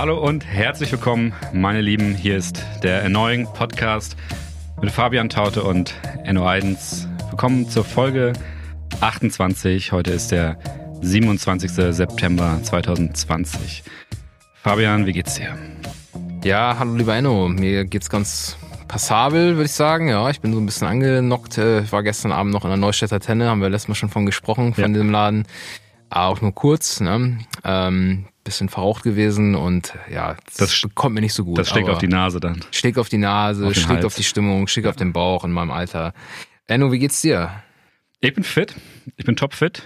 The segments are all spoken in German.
Hallo und herzlich willkommen, meine Lieben. Hier ist der Annoying Podcast mit Fabian Taute und Enno Eidens. Willkommen zur Folge 28. Heute ist der 27. September 2020. Fabian, wie geht's dir? Ja, hallo lieber Enno. Mir geht's ganz passabel, würde ich sagen. Ja, ich bin so ein bisschen angenockt. Äh, Ich war gestern Abend noch in der Neustädter Tenne, haben wir letztes Mal schon von gesprochen, von Ja. diesem Laden. Auch nur kurz, ne? Ähm, bisschen verraucht gewesen und ja, das, Das- kommt mir nicht so gut. Das schlägt auf die Nase dann. schlägt auf die Nase, Auf schlägt Hals. auf die Stimmung, schlägt auf den Bauch in meinem Alter. Enno, wie geht's dir? Ich bin fit. Ich bin topfit.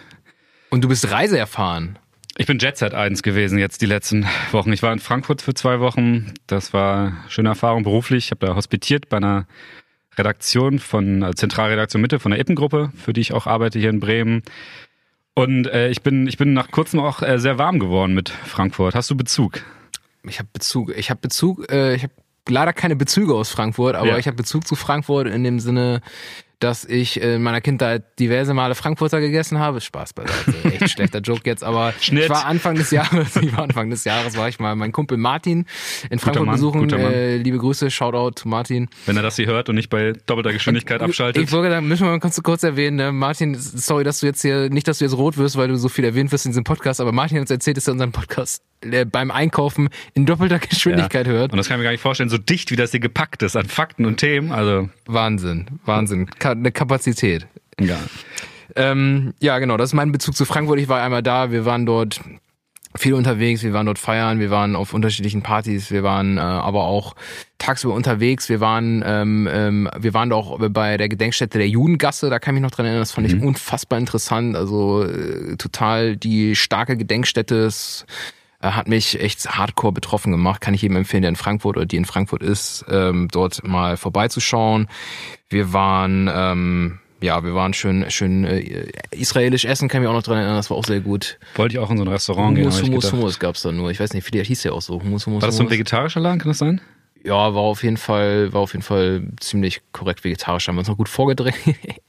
Und du bist reiseerfahren. Ich bin Jetset 1 gewesen jetzt die letzten Wochen. Ich war in Frankfurt für zwei Wochen. Das war eine schöne Erfahrung beruflich. Ich habe da hospitiert bei einer Redaktion von also Zentralredaktion Mitte von der Ippengruppe, für die ich auch arbeite hier in Bremen. Und äh, ich bin ich bin nach kurzem auch äh, sehr warm geworden mit Frankfurt. Hast du Bezug? Ich habe Bezug, ich habe Bezug, äh, ich habe leider keine Bezüge aus Frankfurt, aber Ja. ich habe Bezug zu Frankfurt in dem Sinne, dass ich in meiner Kindheit diverse Male Frankfurter gegessen habe. Spaß beiseite, echt schlechter Joke jetzt, aber Schnitt. ich war Anfang des Jahres, ich war Anfang des Jahres war ich mal meinen Kumpel Martin in Frankfurt Mann, besuchen. Äh, liebe Grüße, Shoutout to Martin. Wenn er das hier hört und nicht bei doppelter Geschwindigkeit abschaltet. Ich wollte, da müssen wir mal kurz, kurz erwähnen, ne? Martin, sorry, dass du jetzt hier, nicht, dass du jetzt rot wirst, weil du so viel erwähnt wirst in diesem Podcast, aber Martin hat uns erzählt, dass er unseren Podcast äh, beim Einkaufen in doppelter Geschwindigkeit hört. Und das kann ich mir gar nicht vorstellen, so dicht wie das hier gepackt ist an Fakten und Themen. Also, Wahnsinn, Wahnsinn. Eine Kapazität. ja. Ähm, ja, genau, das ist mein Bezug zu Frankfurt. Ich war einmal da, wir waren dort viel unterwegs, wir waren dort feiern, wir waren auf unterschiedlichen Partys, wir waren äh, aber auch tagsüber unterwegs, wir waren ähm, ähm, wir waren auch bei der Gedenkstätte der Judengasse, da kann ich mich noch dran erinnern, das fand ich unfassbar interessant, also äh, total die starke Gedenkstätte, äh, hat mich echt hardcore betroffen gemacht, kann ich jedem empfehlen, der in Frankfurt oder die in Frankfurt ist, ähm, dort mal vorbeizuschauen. Wir waren ähm, ja, wir waren schön, schön äh, israelisch essen, kann ich mich auch noch dran erinnern, das war auch sehr gut. Wollte ich auch in so ein Restaurant gehen. Hab ich Hummus, gedacht. Hummus gab's da nur. Ich weiß nicht, vielleicht hieß der auch so. Hummus, Hummus, War das so ein vegetarischer Laden, kann das sein? Ja, war auf jeden Fall, war auf jeden Fall ziemlich korrekt vegetarisch. Haben wir uns noch gut vorgedreht.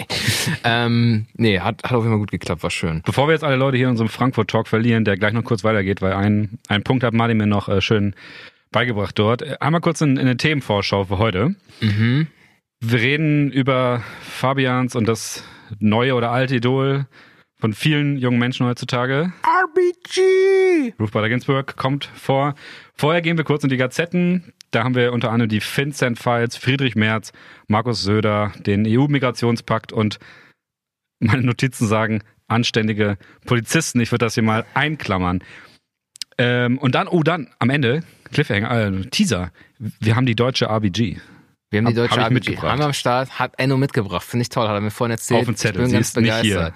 ähm, nee, hat, hat auf jeden Fall gut geklappt, war schön. Bevor wir jetzt alle Leute hier in unserem Frankfurt-Talk verlieren, der gleich noch kurz weitergeht, weil ein, ein Punkt hat Martin mir noch äh, schön beigebracht dort. Äh, Einmal kurz in, in eine Themenvorschau für heute. Mhm. Wir reden über Fabians und das neue oder alte Idol von vielen jungen Menschen heutzutage. RBG! Ruth Bader Ginsburg kommt vor. Vorher gehen wir kurz in die Gazetten. Da haben wir unter anderem die FinCEN-Files, Friedrich Merz, Markus Söder, den EU-Migrationspakt und meine Notizen sagen anständige Polizisten. Ich würde das hier mal einklammern. Ähm, und dann, oh, dann am Ende, Cliffhanger, äh, Teaser. Wir haben die deutsche RBG. Wir haben die Hab- deutsche hab ich RBG. mitgebracht. Haben wir am Start, hat Enno mitgebracht. Finde ich toll, hat er mir vorhin erzählt. Auf dem Zettel, Ich bin ganz ist nicht hier. begeistert.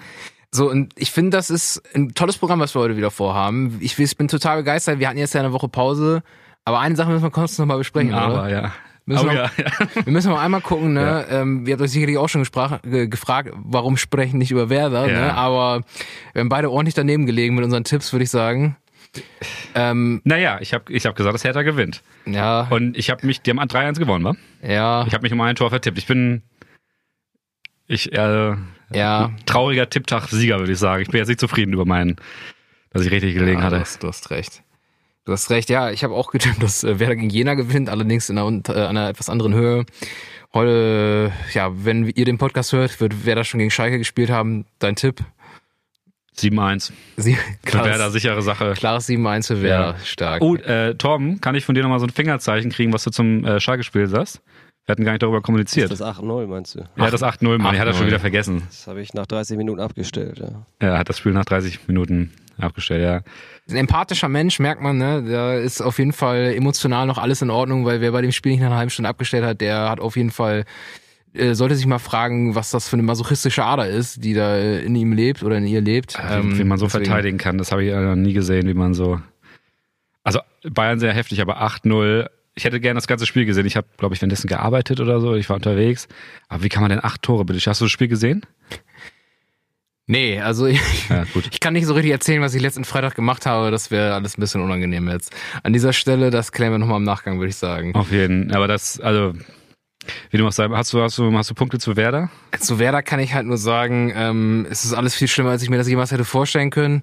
So, und ich finde, das ist ein tolles Programm, was wir heute wieder vorhaben. Ich, ich bin total begeistert. Wir hatten jetzt ja eine Woche Pause. Aber eine Sache müssen wir kurz noch mal besprechen, oder? Aber ja. Müssen oh, wir- ja, ja. Wir müssen noch einmal gucken, ne? Ähm, ihr habt euch sicherlich auch schon ge gefragt, warum sprechen nicht über Werder, Ja. ne? Aber wir haben beide ordentlich daneben gelegen mit unseren Tipps, würde ich sagen. Ähm, Naja, ich habe ich hab gesagt, dass Hertha gewinnt. ja, Und ich habe mich, die haben 3-1 gewonnen, wa? ja, Ich habe mich um ein Tor vertippt. Ich bin ich äh, ja. trauriger Tipptag-Sieger, würde ich sagen. Ich bin jetzt nicht zufrieden über meinen, dass ich richtig gelegen ja, hatte. Du hast, du hast recht. Du hast recht, ja, ich habe auch getippt, dass äh, Werder gegen Jena gewinnt, allerdings in einer, äh, einer etwas anderen Höhe. Heute, ja, wenn ihr den Podcast hört, wird Werder schon gegen Schalke gespielt haben. Dein Tipp? 7-1. Sie, Für Werder sichere Sache. klares 7-1 für Werder, Ja. stark. Oh, äh, Torben, kann ich von dir nochmal so ein Fingerzeichen kriegen, was du zum äh, Schalke-Spiel sagst? Wir hatten gar nicht darüber kommuniziert. Das 8-0 meinst du? ja, das 8-0, Mann. Ich hatte das schon 8-0. wieder vergessen. Das habe ich nach 30 Minuten abgestellt, ja. Er hat das Spiel nach 30 Minuten abgestellt, ja. Ein empathischer Mensch, merkt man, ne? Da ist auf jeden Fall emotional noch alles in Ordnung, weil wer bei dem Spiel nicht nach einer halben Stunde abgestellt hat, der hat auf jeden Fall, äh, sollte sich mal fragen, was das für eine masochistische Ader ist, die da in ihm lebt oder in ihr lebt. wie, wie man so Ähm, deswegen- verteidigen kann, das habe ich noch nie gesehen, wie man so. Also Bayern sehr heftig, aber 8-0. Ich hätte gerne das ganze Spiel gesehen. Ich habe, glaube ich, währenddessen gearbeitet oder so. Ich war unterwegs. Aber wie kann man denn acht Tore bitte? Hast du das Spiel gesehen? Nee, also ich, Ja, ich kann nicht so richtig erzählen, was ich letzten Freitag gemacht habe. Das wäre alles ein bisschen unangenehm jetzt. An dieser Stelle, das klären wir nochmal im Nachgang, würde ich sagen. Auf jeden. Aber das, also, wie du machst, hast du, hast du, hast du Punkte zu Werder? Zu Werder kann ich halt nur sagen, ähm, es ist alles viel schlimmer, als ich mir das jemals hätte vorstellen können.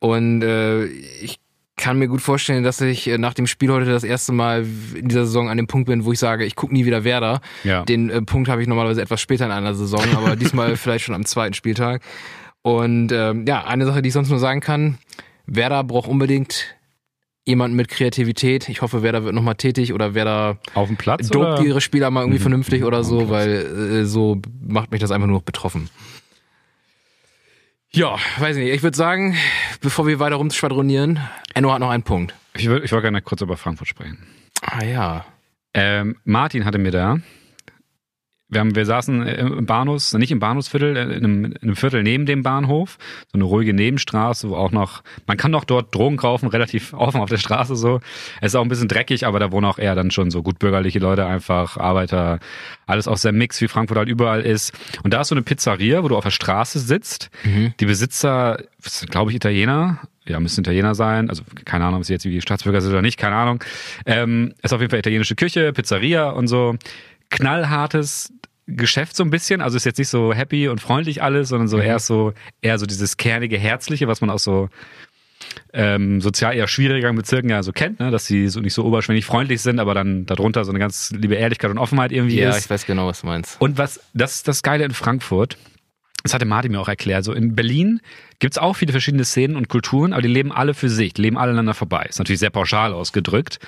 Und äh, ich kann mir gut vorstellen, dass ich äh, nach dem Spiel heute das erste Mal in dieser Saison an dem Punkt bin, wo ich sage, ich gucke nie wieder Werder. Ja. Den äh, Punkt habe ich normalerweise etwas später in einer Saison, aber diesmal vielleicht schon am zweiten Spieltag. Und ähm, ja, eine Sache, die ich sonst nur sagen kann, Werder braucht unbedingt jemanden mit Kreativität. Ich hoffe, Werder wird nochmal tätig oder Werder Auf dem Platz? dopt ihre Spieler mal irgendwie Mhm. vernünftig oder so, weil äh, so macht mich das einfach nur noch betroffen. Ja, weiß ich nicht. Ich würde sagen, bevor wir weiter rumschwadronieren, Enno hat noch einen Punkt. Ich, will- ich wollte gerne kurz über Frankfurt sprechen. Ah ja. Ähm, Martin hatte mir da. Wir, haben, wir saßen äh, im Bahnhofs, nicht im Bahnhofsviertel, äh, in einem, in einem Viertel neben dem Bahnhof, so eine ruhige Nebenstraße, wo auch noch, man kann doch dort Drogen kaufen, relativ offen auf der Straße so. Es ist auch ein bisschen dreckig, aber da wohnen auch eher dann schon so gut bürgerliche Leute, einfach Arbeiter, alles auch sehr mix, wie Frankfurt halt überall ist. Und da ist so eine Pizzeria, wo du auf der Straße sitzt. Mhm. Die Besitzer, glaube ich, Italiener, ja, müssen Italiener sein. Also keine Ahnung, ob sie jetzt wie Staatsbürger sind oder nicht, keine Ahnung. Ähm, ist auf jeden Fall italienische Küche, Pizzeria und so. Knallhartes Geschäft so ein bisschen. Also ist jetzt nicht so happy und freundlich alles, sondern so eher so eher so dieses kernige, herzliche, was man aus so ähm, sozial eher schwierigeren Bezirken ja so kennt, ne? dass sie so nicht so oberschwänglich freundlich sind, aber dann darunter so eine ganz liebe Ehrlichkeit und Offenheit irgendwie Ja, ist. ich weiß genau, was du meinst. Und was, das ist das Geile in Frankfurt. Das hatte Martin mir auch erklärt. So in Berlin gibt's auch viele verschiedene Szenen und Kulturen, aber die leben alle für sich, die leben alle aneinander vorbei. Ist natürlich sehr pauschal ausgedrückt.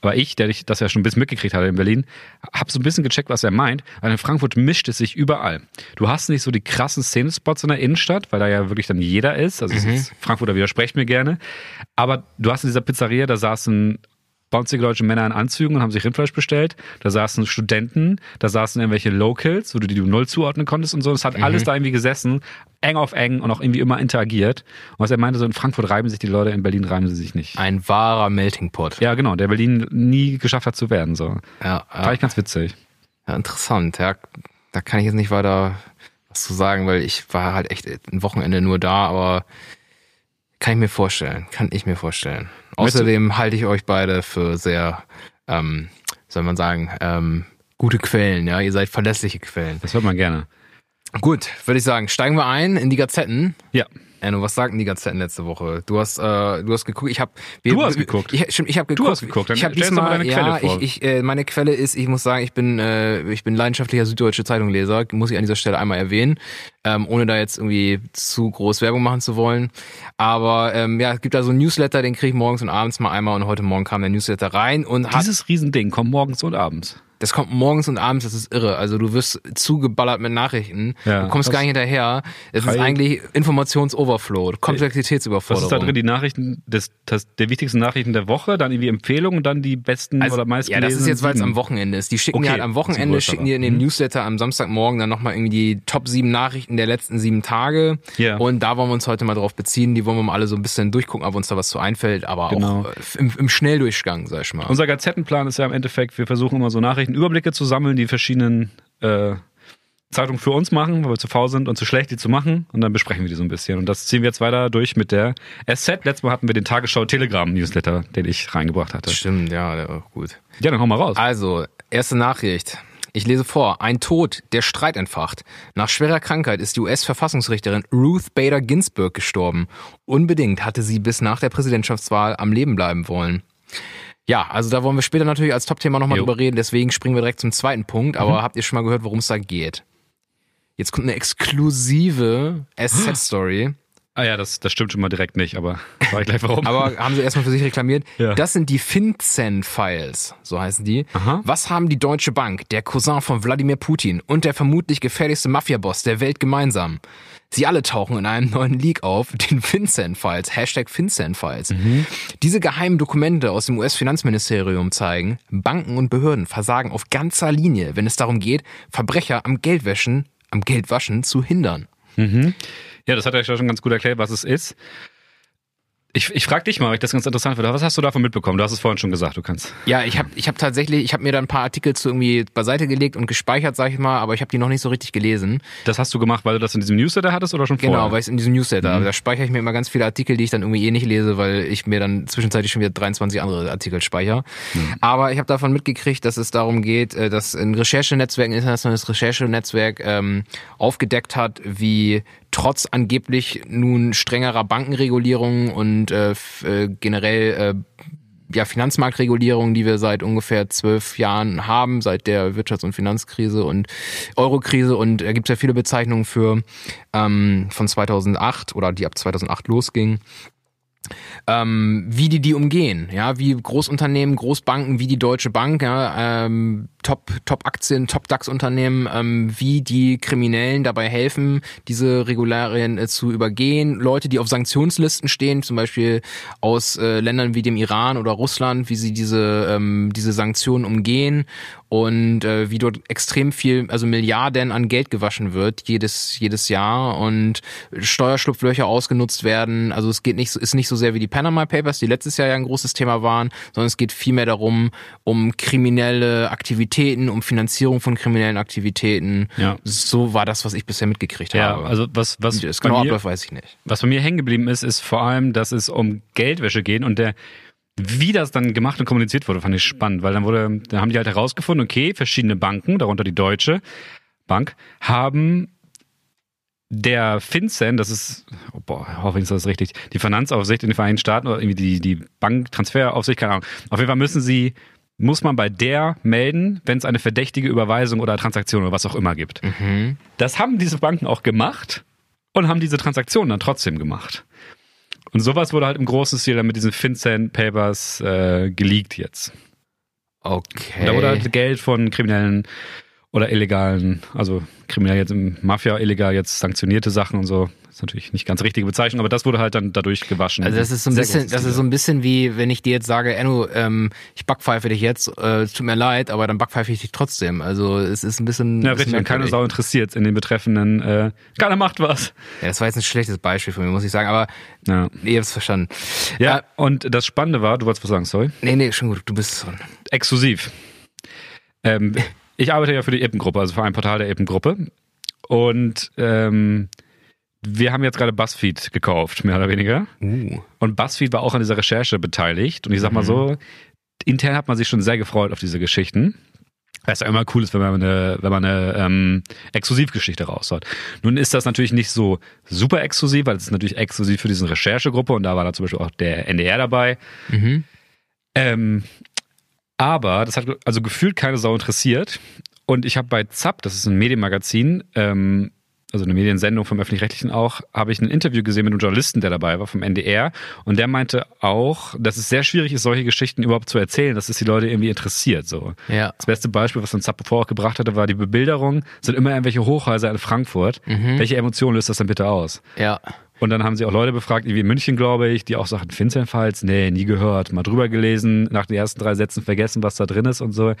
Aber ich, der ich das ja schon ein bisschen mitgekriegt hatte in Berlin, habe so ein bisschen gecheckt, was er meint. Weil in Frankfurt mischt es sich überall. Du hast nicht so die krassen Szenespots in der Innenstadt, weil da ja wirklich dann jeder ist. Also es ist Frankfurter widersprecht mir gerne. Aber du hast in dieser Pizzeria, da saßen bonzige deutsche Männer in Anzügen und haben sich Rindfleisch bestellt. Da saßen Studenten, da saßen irgendwelche Locals, wo du die du null zuordnen konntest und so. Es hat alles da irgendwie gesessen, eng auf eng und auch irgendwie immer interagiert. Und was er meinte, so in Frankfurt reiben sich die Leute, in Berlin reiben sie sich nicht. Ein wahrer Melting Pot. Ja, genau, der Berlin nie geschafft hat zu werden. So. Ja, Fand ja, ich ganz witzig. ja, interessant. Ja, da kann ich jetzt nicht weiter was zu sagen, weil ich war halt echt ein Wochenende nur da, aber kann ich mir vorstellen. Kann ich mir vorstellen. Außerdem halte ich euch beide für sehr, ähm, soll man sagen, ähm, gute Quellen. Ja, ihr seid verlässliche Quellen. Das hört man gerne. Gut, würde ich sagen, steigen wir ein in die Gazetten. Ja. Enno, was sagten die Gazetten letzte Woche? Du hast, äh, du hast geguckt. Ich habe. Du hast geguckt. Ich, stimmt, ich habe geguckt. hast geguckt. Dann Ich habe du diesmal. deine ja, Quelle vor. ich, ich, äh, meine Quelle ist. Ich muss sagen, ich bin, äh, ich bin leidenschaftlicher süddeutsche Zeitungleser. Muss ich an dieser Stelle einmal erwähnen, ähm, ohne da jetzt irgendwie zu groß Werbung machen zu wollen. Aber ähm, ja, es gibt da so einen Newsletter, den kriege ich morgens und abends mal einmal. Und heute Morgen kam der Newsletter rein und hat Dieses Riesending kommt morgens und abends. Das kommt morgens und abends, das ist irre. Also du wirst zugeballert mit Nachrichten. Ja, du kommst gar nicht hinterher. Es ist eigentlich Informationsoverflow, Was Komplexitätsüberforderung. ist da drin? Die Nachrichten des, des, der wichtigsten Nachrichten der Woche, dann irgendwie Empfehlungen dann die besten oder meisten ja, das ist jetzt, weil es am Wochenende ist. Die schicken Okay, dir halt am Wochenende, schicken dir in dem Mhm. Newsletter am Samstagmorgen dann nochmal irgendwie die Top 7 Nachrichten der letzten sieben Tage. Ja. Und da wollen wir uns heute mal drauf beziehen. Die wollen wir mal alle so ein bisschen durchgucken, ob uns da was zu einfällt, aber Genau. auch äh, im, im Schnelldurchgang, sag ich mal. Unser Gazettenplan ist ja im Endeffekt, wir versuchen immer so Nachrichtenüberblicke zu sammeln, die verschiedenen äh, Zeitungen für uns machen, weil wir zu faul sind und zu schlecht, die zu machen. Und dann besprechen wir die so ein bisschen. Und das ziehen wir jetzt weiter durch mit der SZ. Letztes Mal hatten wir den Tagesschau-Telegram-Newsletter, den ich reingebracht hatte. Stimmt, ja, der war gut. Ja, dann hau mal raus. Also, erste Nachricht. Ich lese vor. Ein Tod, der Streit entfacht. Nach schwerer Krankheit ist die US-Verfassungsrichterin Ruth Bader Ginsburg gestorben. Unbedingt hatte sie bis nach der Präsidentschaftswahl am Leben bleiben wollen. Ja, also da wollen wir später natürlich als Topthema nochmal. Mhm. drüber reden, deswegen springen wir direkt zum zweiten Punkt. Aber habt ihr schon mal gehört, worum es da geht? Jetzt kommt eine exklusive SZ-Story. Ah ja, das, das stimmt schon mal direkt nicht, aber sag ich gleich warum. Aber haben sie erstmal für sich reklamiert. Ja. Das sind die FinCEN-Files, so heißen die. Aha. Was haben die Deutsche Bank, der Cousin von Wladimir Putin und der vermutlich gefährlichste Mafiaboss der Welt gemeinsam? Sie alle tauchen in einem neuen Leak auf, den FinCEN-Files, Hashtag FinCEN-Files. Diese geheimen Dokumente aus dem US-Finanzministerium zeigen, Banken und Behörden versagen auf ganzer Linie, wenn es darum geht, Verbrecher am Geldwäschen, am Geldwaschen zu hindern. Ja, das hat er ja schon ganz gut erklärt, was es ist. Ich, ich frage dich mal, weil ich das ganz interessant finde. Was hast du davon mitbekommen? Du hast es vorhin schon gesagt, du kannst. Ja, ich habe ich hab tatsächlich, ich habe mir da ein paar Artikel zu irgendwie beiseite gelegt und gespeichert, sag ich mal, aber ich habe die noch nicht so richtig gelesen. Das hast du gemacht, weil du das in diesem Newsletter hattest oder schon Genau, vorher? weil ich in diesem Newsletter, da speichere ich mir immer ganz viele Artikel, die ich dann irgendwie eh nicht lese, weil ich mir dann zwischenzeitlich schon wieder 23 andere Artikel speichere. Aber ich habe davon mitgekriegt, dass es darum geht, äh, dass ein Recherchenetzwerk, ein internationales Recherchenetzwerk ähm, aufgedeckt hat, wie trotz angeblich nun strengerer Bankenregulierung und äh, äh, generell äh, ja, Finanzmarktregulierung, die wir seit ungefähr zwölf Jahren haben, seit der Wirtschafts- und Finanzkrise und Eurokrise. Und da gibt es ja viele Bezeichnungen für ähm, von 2008 oder die ab 2008 losgingen ähm, wie die die umgehen, ja, wie Großunternehmen, Großbanken, wie die Deutsche Bank, ja, ähm, Top Top Aktien, Top DAX Unternehmen, ähm, wie die Kriminellen dabei helfen, diese Regularien äh, zu übergehen, Leute, die auf Sanktionslisten stehen, zum Beispiel aus äh, Ländern wie dem Iran oder Russland, wie sie diese ähm, diese Sanktionen umgehen und äh, wie dort extrem viel, also Milliarden an Geld gewaschen wird jedes jedes Jahr und Steuerschlupflöcher ausgenutzt werden. Also es geht nicht ist nicht so sehr wie die Panama Papers, die letztes Jahr ja ein großes Thema waren, sondern es geht vielmehr darum, um kriminelle Aktivitäten, um Finanzierung von kriminellen Aktivitäten. Ja. So war das, was ich bisher mitgekriegt Ja, habe. also was, was, wie das genau mir, abläuft, weiß ich nicht. was bei mir hängen geblieben ist, ist vor allem, dass es um Geldwäsche geht und der, wie das dann gemacht und kommuniziert wurde, fand ich spannend, weil dann wurde, da haben die halt herausgefunden, okay, verschiedene Banken, darunter die Deutsche Bank, haben der FinCEN, das ist, oh boah, hoffe ich, ist das richtig, die Finanzaufsicht in den Vereinigten Staaten oder irgendwie die, die Banktransferaufsicht, keine Ahnung. Auf jeden Fall müssen sie, muss man bei der melden, wenn es eine verdächtige Überweisung oder Transaktion oder was auch immer gibt. Mhm. Das haben diese Banken auch gemacht und haben diese Transaktionen dann trotzdem gemacht. Und sowas wurde halt im großen Stil dann mit diesen FinCEN Papers äh, geleakt jetzt. Okay. Und da wurde halt Geld von Kriminellen oder illegalen, also kriminell jetzt im Mafia, illegal jetzt sanktionierte Sachen und so. Ist natürlich nicht ganz richtige Bezeichnung, aber das wurde halt dann dadurch gewaschen. Also das ist so ein Sehr bisschen, das ist so ein bisschen wie, wenn ich dir jetzt sage, Enno, ähm, ich backpfeife dich jetzt, äh, es tut mir leid, aber dann backpfeife ich dich trotzdem. Also es ist ein bisschen. ja, richtig. Und keine. Sau interessiert in den betreffenden, äh, keiner macht was. Ja, das war jetzt ein schlechtes Beispiel von mir, muss ich sagen, aber Ja. ihr habt's verstanden. Ja, Äh, und das Spannende war, du wolltest was sagen, sorry. nee, nee, schon gut, du bist dran. exklusiv. Ähm, ich arbeite ja für die Eppengruppe, also für ein Portal der Eppengruppe. Und ähm, wir haben jetzt gerade BuzzFeed gekauft, mehr oder weniger. Uh. Und BuzzFeed war auch an dieser Recherche beteiligt. Und ich sag mal so, intern hat man sich schon sehr gefreut auf diese Geschichten. Weil es ja immer cool ist, wenn man eine, wenn man eine ähm, Exklusivgeschichte raushaut. Nun ist das natürlich nicht so super exklusiv, weil es ist natürlich exklusiv für diese Recherchegruppe und da war da zum Beispiel auch der NDR dabei. Mhm. Ähm, aber das hat also gefühlt keine Sau interessiert. Und ich habe bei ZAP, das ist ein Medienmagazin, ähm, also eine Mediensendung vom Öffentlich-Rechtlichen auch, habe ich ein Interview gesehen mit einem Journalisten, der dabei war, vom NDR. Und der meinte auch, dass es sehr schwierig ist, solche Geschichten überhaupt zu erzählen, dass es die Leute irgendwie interessiert. So. Ja. Das beste Beispiel, was dann ZAP vorher auch gebracht hatte, war die Bebilderung, sind immer irgendwelche Hochhäuser in Frankfurt. Welche Emotionen löst das denn bitte aus? Ja. Und dann haben sie auch Leute befragt, wie in München, glaube ich, die auch sagten, Finzenfalls, nee, nie gehört, mal drüber gelesen, nach den ersten drei Sätzen vergessen, was da drin ist und so.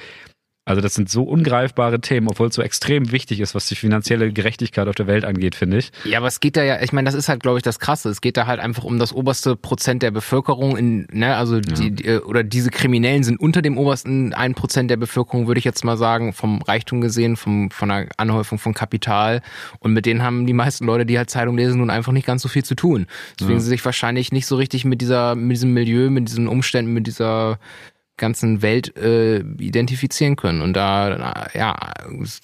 Also das sind so ungreifbare Themen, obwohl es so extrem wichtig ist, was die finanzielle Gerechtigkeit auf der Welt angeht, finde ich. Ja, aber es geht da ja, ich meine, das ist halt, glaube ich, das Krasse. Es geht da halt einfach um das oberste Prozent der Bevölkerung, in, ne, also die, die, äh, oder diese Kriminellen sind unter dem obersten ein Prozent der Bevölkerung, würde ich jetzt mal sagen, vom Reichtum gesehen, vom, von der Anhäufung von Kapital. Und mit denen haben die meisten Leute, die halt Zeitung lesen, nun einfach nicht ganz so viel zu tun. Deswegen sie sich wahrscheinlich nicht so richtig mit dieser, mit diesem Milieu, mit diesen Umständen, mit dieser ganzen Welt äh, identifizieren können und da ja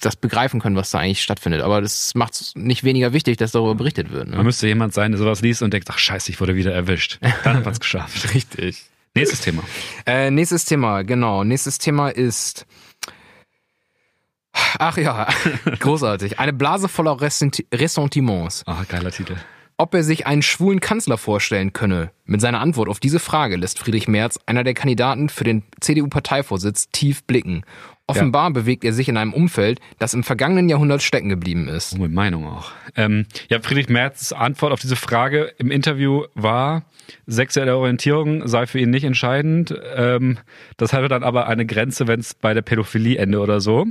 das begreifen können, was da eigentlich stattfindet. Aber das macht es nicht weniger wichtig, dass darüber berichtet wird. Man Ne? müsste jemand sein, der sowas liest und denkt, ach scheiße, ich wurde wieder erwischt. Dann hat man es geschafft. Richtig. Nächstes Thema. Äh, nächstes Thema, genau. Nächstes Thema ist. Ach ja, großartig. Eine Blase voller Ressenti- Ressentiments. Ah, geiler Titel. Ob er sich einen schwulen Kanzler vorstellen könne. Mit seiner Antwort auf diese Frage lässt Friedrich Merz, einer der Kandidaten für den CDU-Parteivorsitz, tief blicken. Offenbar bewegt er sich in einem Umfeld, das im vergangenen Jahrhundert stecken geblieben ist. Oh, mit Meinung auch. Ähm, ja, Friedrich Merz Antwort auf diese Frage im Interview war, sexuelle Orientierung sei für ihn nicht entscheidend. Ähm, das hatte dann aber eine Grenze, wenn es bei der Pädophilie ende oder so.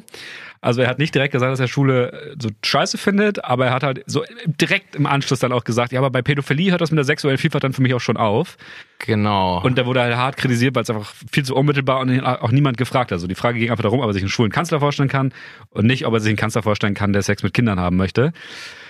Also er hat nicht direkt gesagt, dass er Schule äh, so scheiße findet, aber er hat halt so direkt im Anschluss dann auch gesagt, ja, aber bei Pädophilie hört das mit der sexuellen Vielfalt dann für mich auch schon auf. Genau. Und da wurde halt hart kritisiert, weil es einfach viel zu unmittelbar und auch niemand gefragt hat. Also die Frage ging einfach darum, ob er sich einen schwulen Kanzler vorstellen kann und nicht, ob er sich einen Kanzler vorstellen kann, der Sex mit Kindern haben möchte.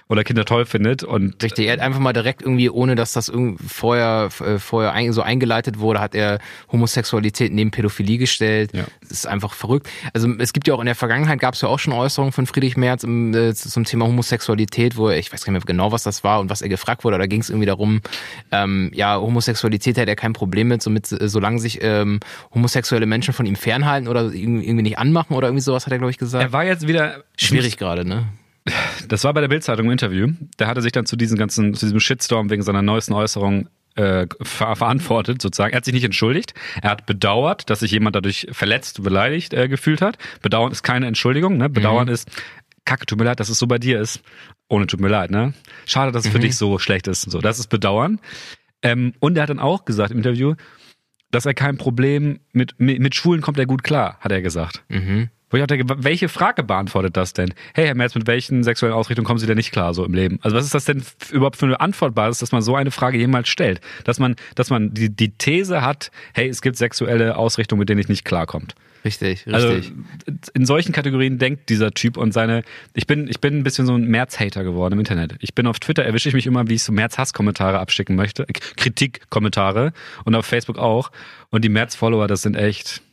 oder Kinder toll findet. Und Richtig, er hat einfach mal direkt irgendwie, ohne dass das irgendwie vorher, äh, vorher ein, so eingeleitet wurde, hat er Homosexualität neben Pädophilie gestellt. Ja. Das ist einfach verrückt. Also es gibt ja auch in der Vergangenheit gab es ja auch schon Äußerungen von Friedrich Merz im, äh, zum Thema Homosexualität, wo er, ich weiß gar nicht mehr genau, was das war und was er gefragt wurde, da ging es irgendwie darum, ähm, ja, Homosexualität hätte er kein Problem mit, somit, äh, solange sich ähm, homosexuelle Menschen von ihm fernhalten oder irgendwie irgendwie nicht anmachen oder irgendwie sowas, hat er, glaube ich, gesagt. er war jetzt wieder Schwierig gerade, ne? Das war bei der Bildzeitung im Interview. Da hat er sich dann zu diesem ganzen, zu diesem Shitstorm wegen seiner neuesten Äußerung äh, ver verantwortet, sozusagen. Er hat sich nicht entschuldigt. Er hat bedauert, dass sich jemand dadurch verletzt, beleidigt äh, gefühlt hat. Bedauern ist keine Entschuldigung. Ne? Bedauern ist, Kacke, tut mir leid, dass es so bei dir ist. Ohne tut mir leid, ne? Schade, dass es für dich so schlecht ist. So, das ist Bedauern. Ähm, und er hat dann auch gesagt im Interview, dass er kein Problem mit, mit, mit Schwulen kommt er gut klar, hat er gesagt. Mhm. Wo ich dachte, welche Frage beantwortet das denn? Hey, Herr Merz, mit welchen sexuellen Ausrichtungen kommen Sie denn nicht klar so im Leben? Also was ist das denn überhaupt für eine Antwortbasis, dass man so eine Frage jemals stellt? Dass man, dass man die, die These hat, hey, es gibt sexuelle Ausrichtungen, mit denen ich nicht klarkommt. Richtig, richtig. Also in solchen Kategorien denkt dieser Typ und seine. Ich bin, ich bin ein bisschen so ein Merz-Hater geworden im Internet. Ich bin auf Twitter erwische ich mich immer, wie ich so Merz-Hass-Kommentare abschicken möchte, Kritik-Kommentare und auf Facebook auch. Und die Merz-Follower, das sind echt.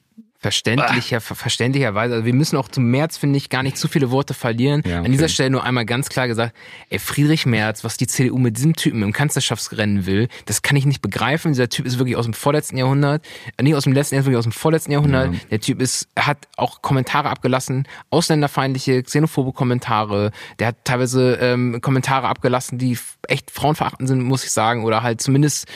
Verständlicher, ver verständlicherweise. Also wir müssen auch zum März, finde ich, gar nicht zu viele Worte verlieren. Ja, An dieser okay. Stelle nur einmal ganz klar gesagt, ey, Friedrich Merz, was die CDU mit diesem Typen im Kanzlerschaftsrennen will, das kann ich nicht begreifen. Dieser Typ ist wirklich aus dem vorletzten Jahrhundert, äh, nicht aus dem letzten, er ist wirklich aus dem vorletzten Jahrhundert. Ja. Der Typ ist, hat auch Kommentare abgelassen, ausländerfeindliche, xenophobe Kommentare. Der hat teilweise ähm, Kommentare abgelassen, die echt frauenverachtend sind, muss ich sagen, oder halt zumindest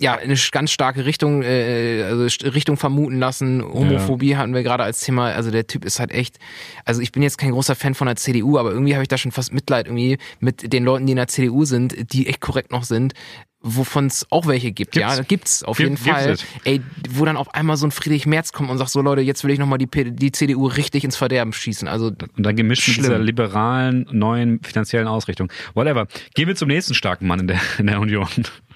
ja, in eine ganz starke Richtung, äh, also St- Richtung vermuten lassen. Homophobie hatten wir gerade als Thema. Also der Typ ist halt echt, also ich bin jetzt kein großer Fan von der CDU, aber irgendwie habe ich da schon fast Mitleid irgendwie mit den Leuten, die in der CDU sind, die echt korrekt noch sind, wovon es auch welche gibt. Gibt's. Ja, gibt's auf Gibt- jeden Fall. es. Ey, wo dann auf einmal so ein Friedrich Merz kommt und sagt, so Leute, jetzt will ich nochmal die, P- die CDU richtig ins Verderben schießen. Also Und dann gemischt mit Schlimm. dieser liberalen, neuen finanziellen Ausrichtung. Whatever. Gehen wir zum nächsten starken Mann in der, in der Union.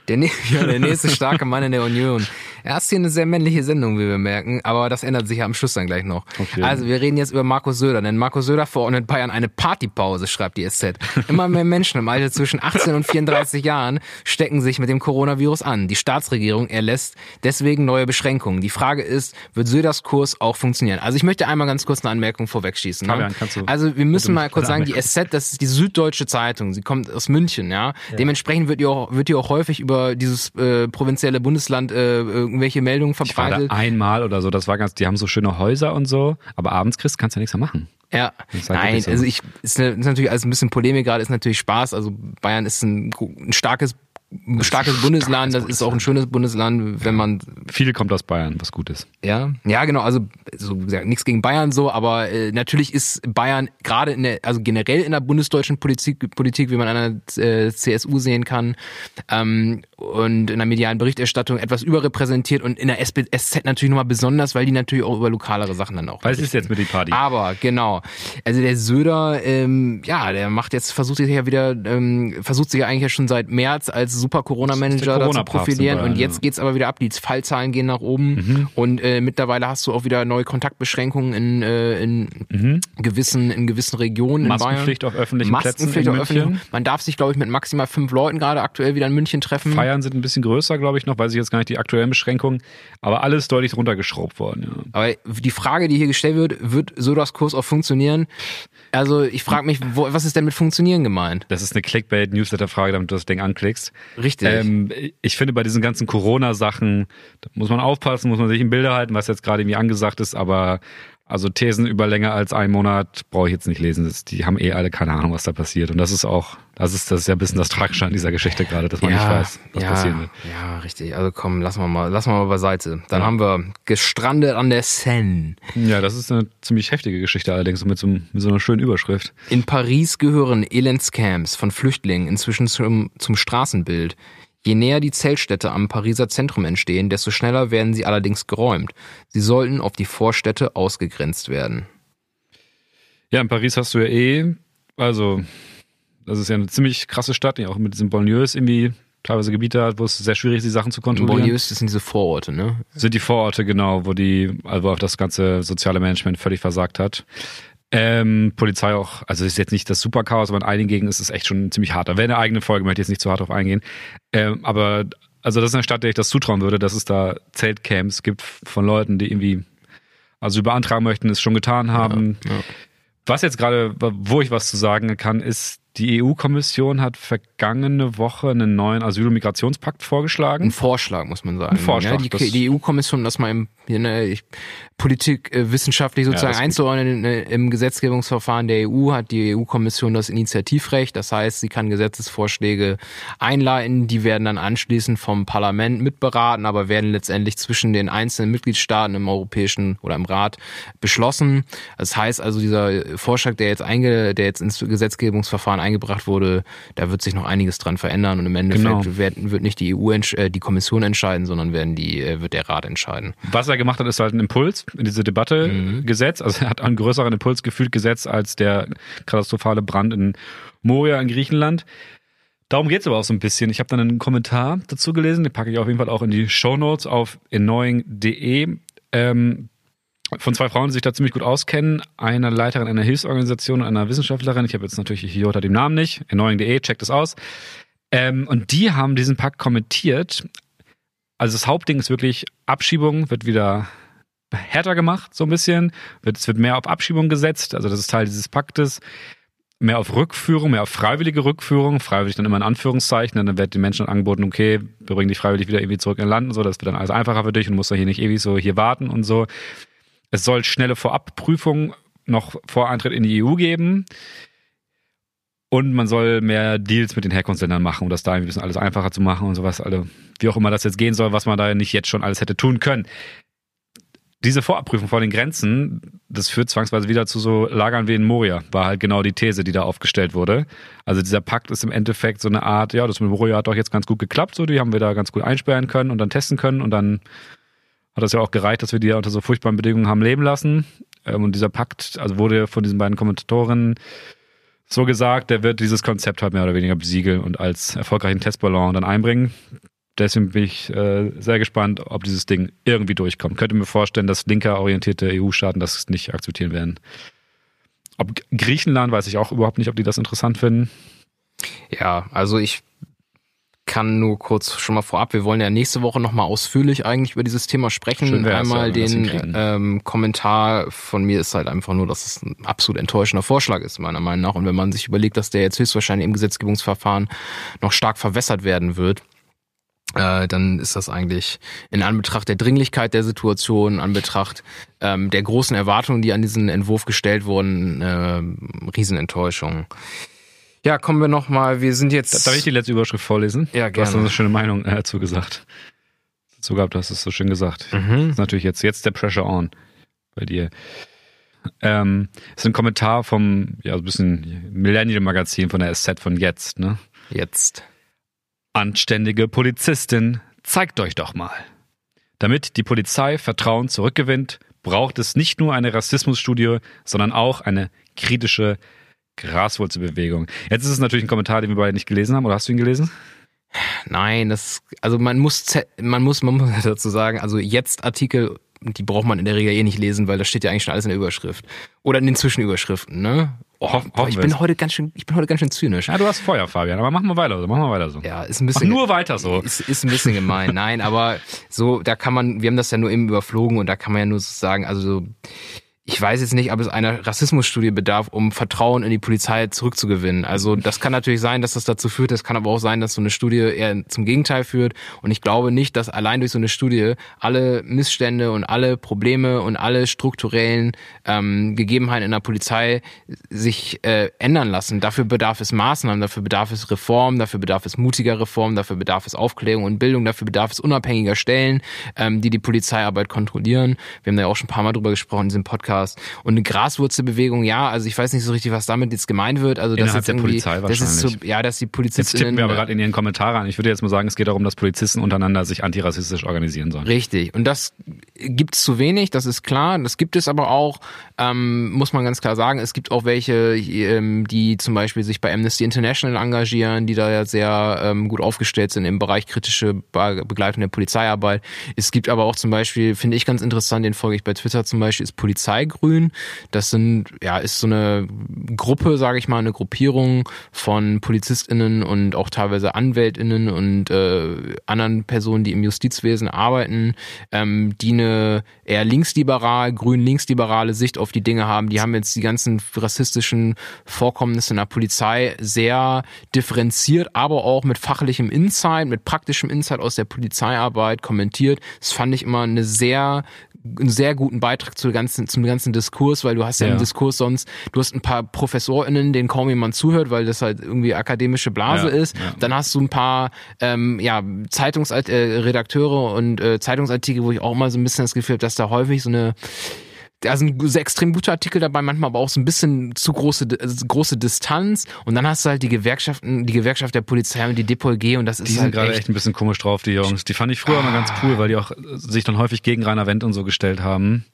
Der, ja, der nächste starke Mann in der Union. Er ist hier eine sehr männliche Sendung, wie wir merken, aber das ändert sich ja am Schluss dann gleich noch. Okay. Also wir reden jetzt über Markus Söder, denn Markus Söder verordnet Bayern eine Partypause, schreibt die SZ. Immer mehr Menschen im Alter zwischen 18 und 34 Jahren stecken sich mit dem Coronavirus an. Die Staatsregierung erlässt deswegen neue Beschränkungen. Die Frage ist, wird Söders Kurs auch funktionieren? Also ich möchte einmal ganz kurz eine Anmerkung vorwegschießen. Ne? Fabian, Also wir müssen mal kurz sagen, die SZ, das ist die Süddeutsche Zeitung. Sie kommt aus München, ja. Dementsprechend wird die auch, wird die auch häufig über dieses äh, provinzielle Bundesland äh, irgendwelche Meldungen Ich war da verbreitet. einmal oder so, das war ganz, die haben so schöne Häuser und so, aber abends kriegst kannst du ja nichts mehr machen. Ja, halt nein, so. also ich ist, ne- ist natürlich alles ein bisschen Polemik gerade, ist natürlich Spaß. Also Bayern ist ein, ein starkes, starkes Bundesland, das ist auch ein schönes Bundesland, wenn man Viel kommt aus Bayern, was gut ist. Ja, ja, genau. Also so gesagt, nichts gegen Bayern so, aber äh, natürlich ist Bayern gerade in der, also generell in der bundesdeutschen Politik, Politik wie man an der äh, CSU sehen kann, ähm, und in der medialen Berichterstattung etwas überrepräsentiert und in der SZ natürlich nochmal besonders, weil die natürlich auch über lokalere Sachen dann auch. Was ist jetzt mit die Party? Aber genau, also der Söder, ähm, ja, der macht jetzt, versucht sich ja wieder, ähm, versucht sich ja eigentlich ja schon seit März als super Corona-Manager da zu profilieren in und jetzt geht's aber wieder ab. Die Fallzahlen gehen nach oben und äh, mittlerweile hast du auch wieder neue Kontaktbeschränkungen in, äh, in gewissen in gewissen Regionen in Bayern. Maskenpflicht auf öffentlichen Maskenpflicht Plätzen in auf öffentlichen. Man darf sich, glaube ich, mit maximal fünf Leuten gerade aktuell wieder in München treffen. Feiern sind ein bisschen größer, glaube ich noch, weiß ich jetzt gar nicht die aktuellen Beschränkungen, aber alles deutlich runtergeschraubt worden. Ja. Aber die Frage, die hier gestellt wird, wird Söders Kurs auch funktionieren? Also ich frage mich, wo, was ist denn mit funktionieren gemeint? Das ist eine Clickbait-Newsletter-Frage, damit du das Ding anklickst. Richtig. Ähm, ich finde, bei diesen ganzen Corona-Sachen da muss man aufpassen, muss man sich im Bilde halten, was jetzt gerade irgendwie angesagt ist, aber also Thesen über länger als einen Monat brauche ich jetzt nicht lesen. Das, die haben eh alle keine Ahnung, was da passiert. Und das ist auch, das ist, das ist ja ein bisschen das Tragische an dieser Geschichte gerade, dass man nicht weiß, was ja, passieren wird. Ja, richtig. Also komm, lassen wir mal, lassen wir mal beiseite. Dann haben wir gestrandet an der Seine. Ja, das ist eine ziemlich heftige Geschichte allerdings mit so, mit so einer schönen Überschrift. In Paris gehören Elendscamps von Flüchtlingen inzwischen zum, zum Straßenbild. Je näher die Zeltstädte am Pariser Zentrum entstehen, desto schneller werden sie allerdings geräumt. Sie sollten auf die Vorstädte ausgegrenzt werden. Ja, in Paris hast du ja eh, also das ist ja eine ziemlich krasse Stadt, die auch mit diesen Banlieues irgendwie teilweise Gebiete hat, wo es sehr schwierig ist, die Sachen zu kontrollieren. Banlieues, das sind diese Vororte, ne? Sind die Vororte genau, wo die, also wo auch das ganze soziale Management völlig versagt hat. Ähm, Polizei auch, also ist jetzt nicht das Superchaos, aber in einigen Gegenden ist es echt schon ziemlich hart. Da wäre eine eigene Folge, möchte ich jetzt nicht zu hart drauf eingehen. Ähm, aber also das ist eine Stadt, der ich das zutrauen würde, dass es da Zeltcamps gibt von Leuten, die irgendwie also beantragen möchten, es schon getan haben. Ja, ja. Was jetzt gerade, wo ich was zu sagen kann, ist, die EU-Kommission hat vergangene Woche einen neuen Asyl- und Migrationspakt vorgeschlagen. Ein Vorschlag, muss man sagen. Ein Vorschlag, Ja, die, die EU-Kommission, das mal im, ne, Politik äh, wissenschaftlich sozusagen gut. einzuordnen, äh, im Gesetzgebungsverfahren der EU hat die EU-Kommission das Initiativrecht. Das heißt, sie kann Gesetzesvorschläge einleiten, die werden dann anschließend vom Parlament mitberaten, aber werden letztendlich zwischen den einzelnen Mitgliedstaaten im Europäischen oder im Rat beschlossen. Das heißt also, dieser Vorschlag, der jetzt, einge, der jetzt ins Gesetzgebungsverfahren eingebracht wurde, da wird sich noch einiges dran verändern und im Endeffekt Genau. werden, wird nicht die EU, äh, die Kommission entscheiden, sondern werden die, äh, wird der Rat entscheiden. Was er gemacht hat, ist halt einen Impuls in diese Debatte gesetzt. Also er hat einen größeren Impuls gefühlt gesetzt als der katastrophale Brand in Moria in Griechenland. Darum geht's aber auch so ein bisschen. Ich habe dann einen Kommentar dazu gelesen, den packe ich auf jeden Fall auch in die Shownotes auf annoying.de. Ähm, von zwei Frauen, die sich da ziemlich gut auskennen. Einer Leiterin einer Hilfsorganisation und einer Wissenschaftlerin. Ich habe jetzt natürlich hier unter dem Namen nicht. Annoying.de, checkt es aus. Ähm, und die haben diesen Pakt kommentiert. Also das Hauptding ist wirklich Abschiebung, wird wieder härter gemacht, so ein bisschen. Es wird mehr auf Abschiebung gesetzt, also das ist Teil dieses Paktes. Mehr auf Rückführung, mehr auf freiwillige Rückführung, freiwillig dann immer in Anführungszeichen, dann wird den Menschen angeboten, okay, wir bringen dich freiwillig wieder irgendwie zurück in Land und so, das wird dann alles einfacher für dich und musst dann hier nicht ewig so hier warten und so. Es soll schnelle Vorabprüfung noch vor Eintritt in die EU geben. Und man soll mehr Deals mit den Herkunftsländern machen, um das da ein bisschen alles einfacher zu machen und sowas. Also, wie auch immer das jetzt gehen soll, was man da nicht jetzt schon alles hätte tun können. Diese Vorabprüfung vor den Grenzen, das führt zwangsweise wieder zu so Lagern wie in Moria, war halt genau die These, die da aufgestellt wurde. Also dieser Pakt ist im Endeffekt so eine Art, ja, das mit Moria hat doch jetzt ganz gut geklappt, so die haben wir da ganz gut einsperren können und dann testen können und dann hat das ja auch gereicht, dass wir die ja unter so furchtbaren Bedingungen haben leben lassen. Ähm, Und dieser Pakt, also wurde von diesen beiden Kommentatorinnen so gesagt, der wird dieses Konzept halt mehr oder weniger besiegeln und als erfolgreichen Testballon dann einbringen. Deswegen bin ich äh, sehr gespannt, ob dieses Ding irgendwie durchkommt. Könnte mir vorstellen, dass linker orientierte EU-Staaten das nicht akzeptieren werden. Ob Griechenland weiß ich auch überhaupt nicht, ob die das interessant finden. Ja, also ich kann nur kurz schon mal vorab, wir wollen ja nächste Woche nochmal ausführlich eigentlich über dieses Thema sprechen. Schön Einmal den ähm, Kommentar von mir ist halt einfach nur, dass es ein absolut enttäuschender Vorschlag ist, meiner Meinung nach. Und wenn man sich überlegt, dass der jetzt höchstwahrscheinlich im Gesetzgebungsverfahren noch stark verwässert werden wird, äh, dann ist das eigentlich in Anbetracht der Dringlichkeit der Situation, in Anbetracht ähm, der großen Erwartungen, die an diesen Entwurf gestellt wurden, äh, Riesenenttäuschung. Ja, kommen wir noch mal. Wir sind jetzt. Darf ich die letzte Überschrift vorlesen? Ja, Du hast gerne. eine schöne Meinung äh, dazu gesagt. Dazu gehabt, du hast es so schön gesagt. Mhm. Das ist natürlich jetzt, jetzt der Pressure on bei dir. Ähm, ist ein Kommentar vom, ja, so ein bisschen Millennial-Magazin von der SZ von jetzt, ne? Jetzt. Anständige Polizistin, zeigt euch doch mal. Damit die Polizei Vertrauen zurückgewinnt, braucht es nicht nur eine Rassismusstudie, sondern auch eine kritische Graswurzelbewegung. Jetzt ist es natürlich ein Kommentar, den wir beide nicht gelesen haben, oder hast du ihn gelesen? Nein, das, also man muss, man muss, man muss dazu sagen, also jetzt Artikel, die braucht man in der Regel eh nicht lesen, weil da steht ja eigentlich schon alles in der Überschrift. Oder in den Zwischenüberschriften, ne? Oh, Hoff- boah, ich bin heute ganz schön, ich bin heute ganz schön zynisch. Ja, du hast Feuer, Fabian, aber machen wir weiter so, machen wir weiter so. Ja, ist ein Mach bisschen. nur weiter so. Ist, ist ein bisschen gemein. Nein, aber so, da kann man, wir haben das ja nur eben überflogen und da kann man ja nur so sagen, also so, ich weiß jetzt nicht, ob es einer Rassismusstudie bedarf, um Vertrauen in die Polizei zurückzugewinnen. Also das kann natürlich sein, dass das dazu führt. Es kann aber auch sein, dass so eine Studie eher zum Gegenteil führt. Und ich glaube nicht, dass allein durch so eine Studie alle Missstände und alle Probleme und alle strukturellen ähm, Gegebenheiten in der Polizei sich äh, ändern lassen. Dafür bedarf es Maßnahmen, dafür bedarf es Reform, dafür bedarf es mutiger Reform, dafür bedarf es Aufklärung und Bildung, dafür bedarf es unabhängiger Stellen, ähm, die die Polizeiarbeit kontrollieren. Wir haben da ja auch schon ein paar Mal drüber gesprochen in diesem Podcast. Und eine Graswurzelbewegung, ja, also ich weiß nicht so richtig, was damit jetzt gemeint wird. Also das jetzt der irgendwie, Polizei das ist so, ja, dass die Jetzt Polizistinnen tippen wir aber gerade in Ihren Kommentare an. Ich würde jetzt mal sagen, es geht darum, dass Polizisten untereinander sich antirassistisch organisieren sollen. Richtig. Und das gibt's zu wenig, das ist klar. Das gibt es aber auch, ähm, muss man ganz klar sagen. Es gibt auch welche, ähm, die zum Beispiel sich bei Amnesty International engagieren, die da ja sehr ähm, gut aufgestellt sind im Bereich kritische Be Begleitung der Polizeiarbeit. Es gibt aber auch zum Beispiel, finde ich ganz interessant, den folge ich bei Twitter zum Beispiel, ist Polizeigrün. Das sind, ja, ist so eine Gruppe, sage ich mal, eine Gruppierung von PolizistInnen und auch teilweise AnwältInnen und äh, anderen Personen, die im Justizwesen arbeiten, ähm, die eine eher linksliberal, grün-linksliberale Sicht auf die Dinge haben. Die haben jetzt die ganzen rassistischen Vorkommnisse in der Polizei sehr differenziert, aber auch mit fachlichem Insight, mit praktischem Insight aus der Polizeiarbeit kommentiert. Das fand ich immer eine sehr einen sehr guten Beitrag zu ganzen, zum ganzen Diskurs, weil du hast ja, ja, im Diskurs sonst, du hast ein paar ProfessorInnen, denen kaum jemand zuhört, weil das halt irgendwie akademische Blase ja, ist. Ja. Dann hast du ein paar ähm, ja, Zeitungsredakteure äh, und äh, Zeitungsartikel, wo ich auch immer so ein bisschen das Gefühl habe, dass da häufig so eine da sind extrem gute Artikel dabei, manchmal aber auch so ein bisschen zu große, also große Distanz. Und dann hast du halt die Gewerkschaften, die Gewerkschaft der Polizei und die DPOG und das ist die halt. Die sind gerade echt ein bisschen komisch drauf, die Jungs. Die fand ich früher ah. mal ganz cool, weil die auch sich dann häufig gegen Rainer Wendt und so gestellt haben.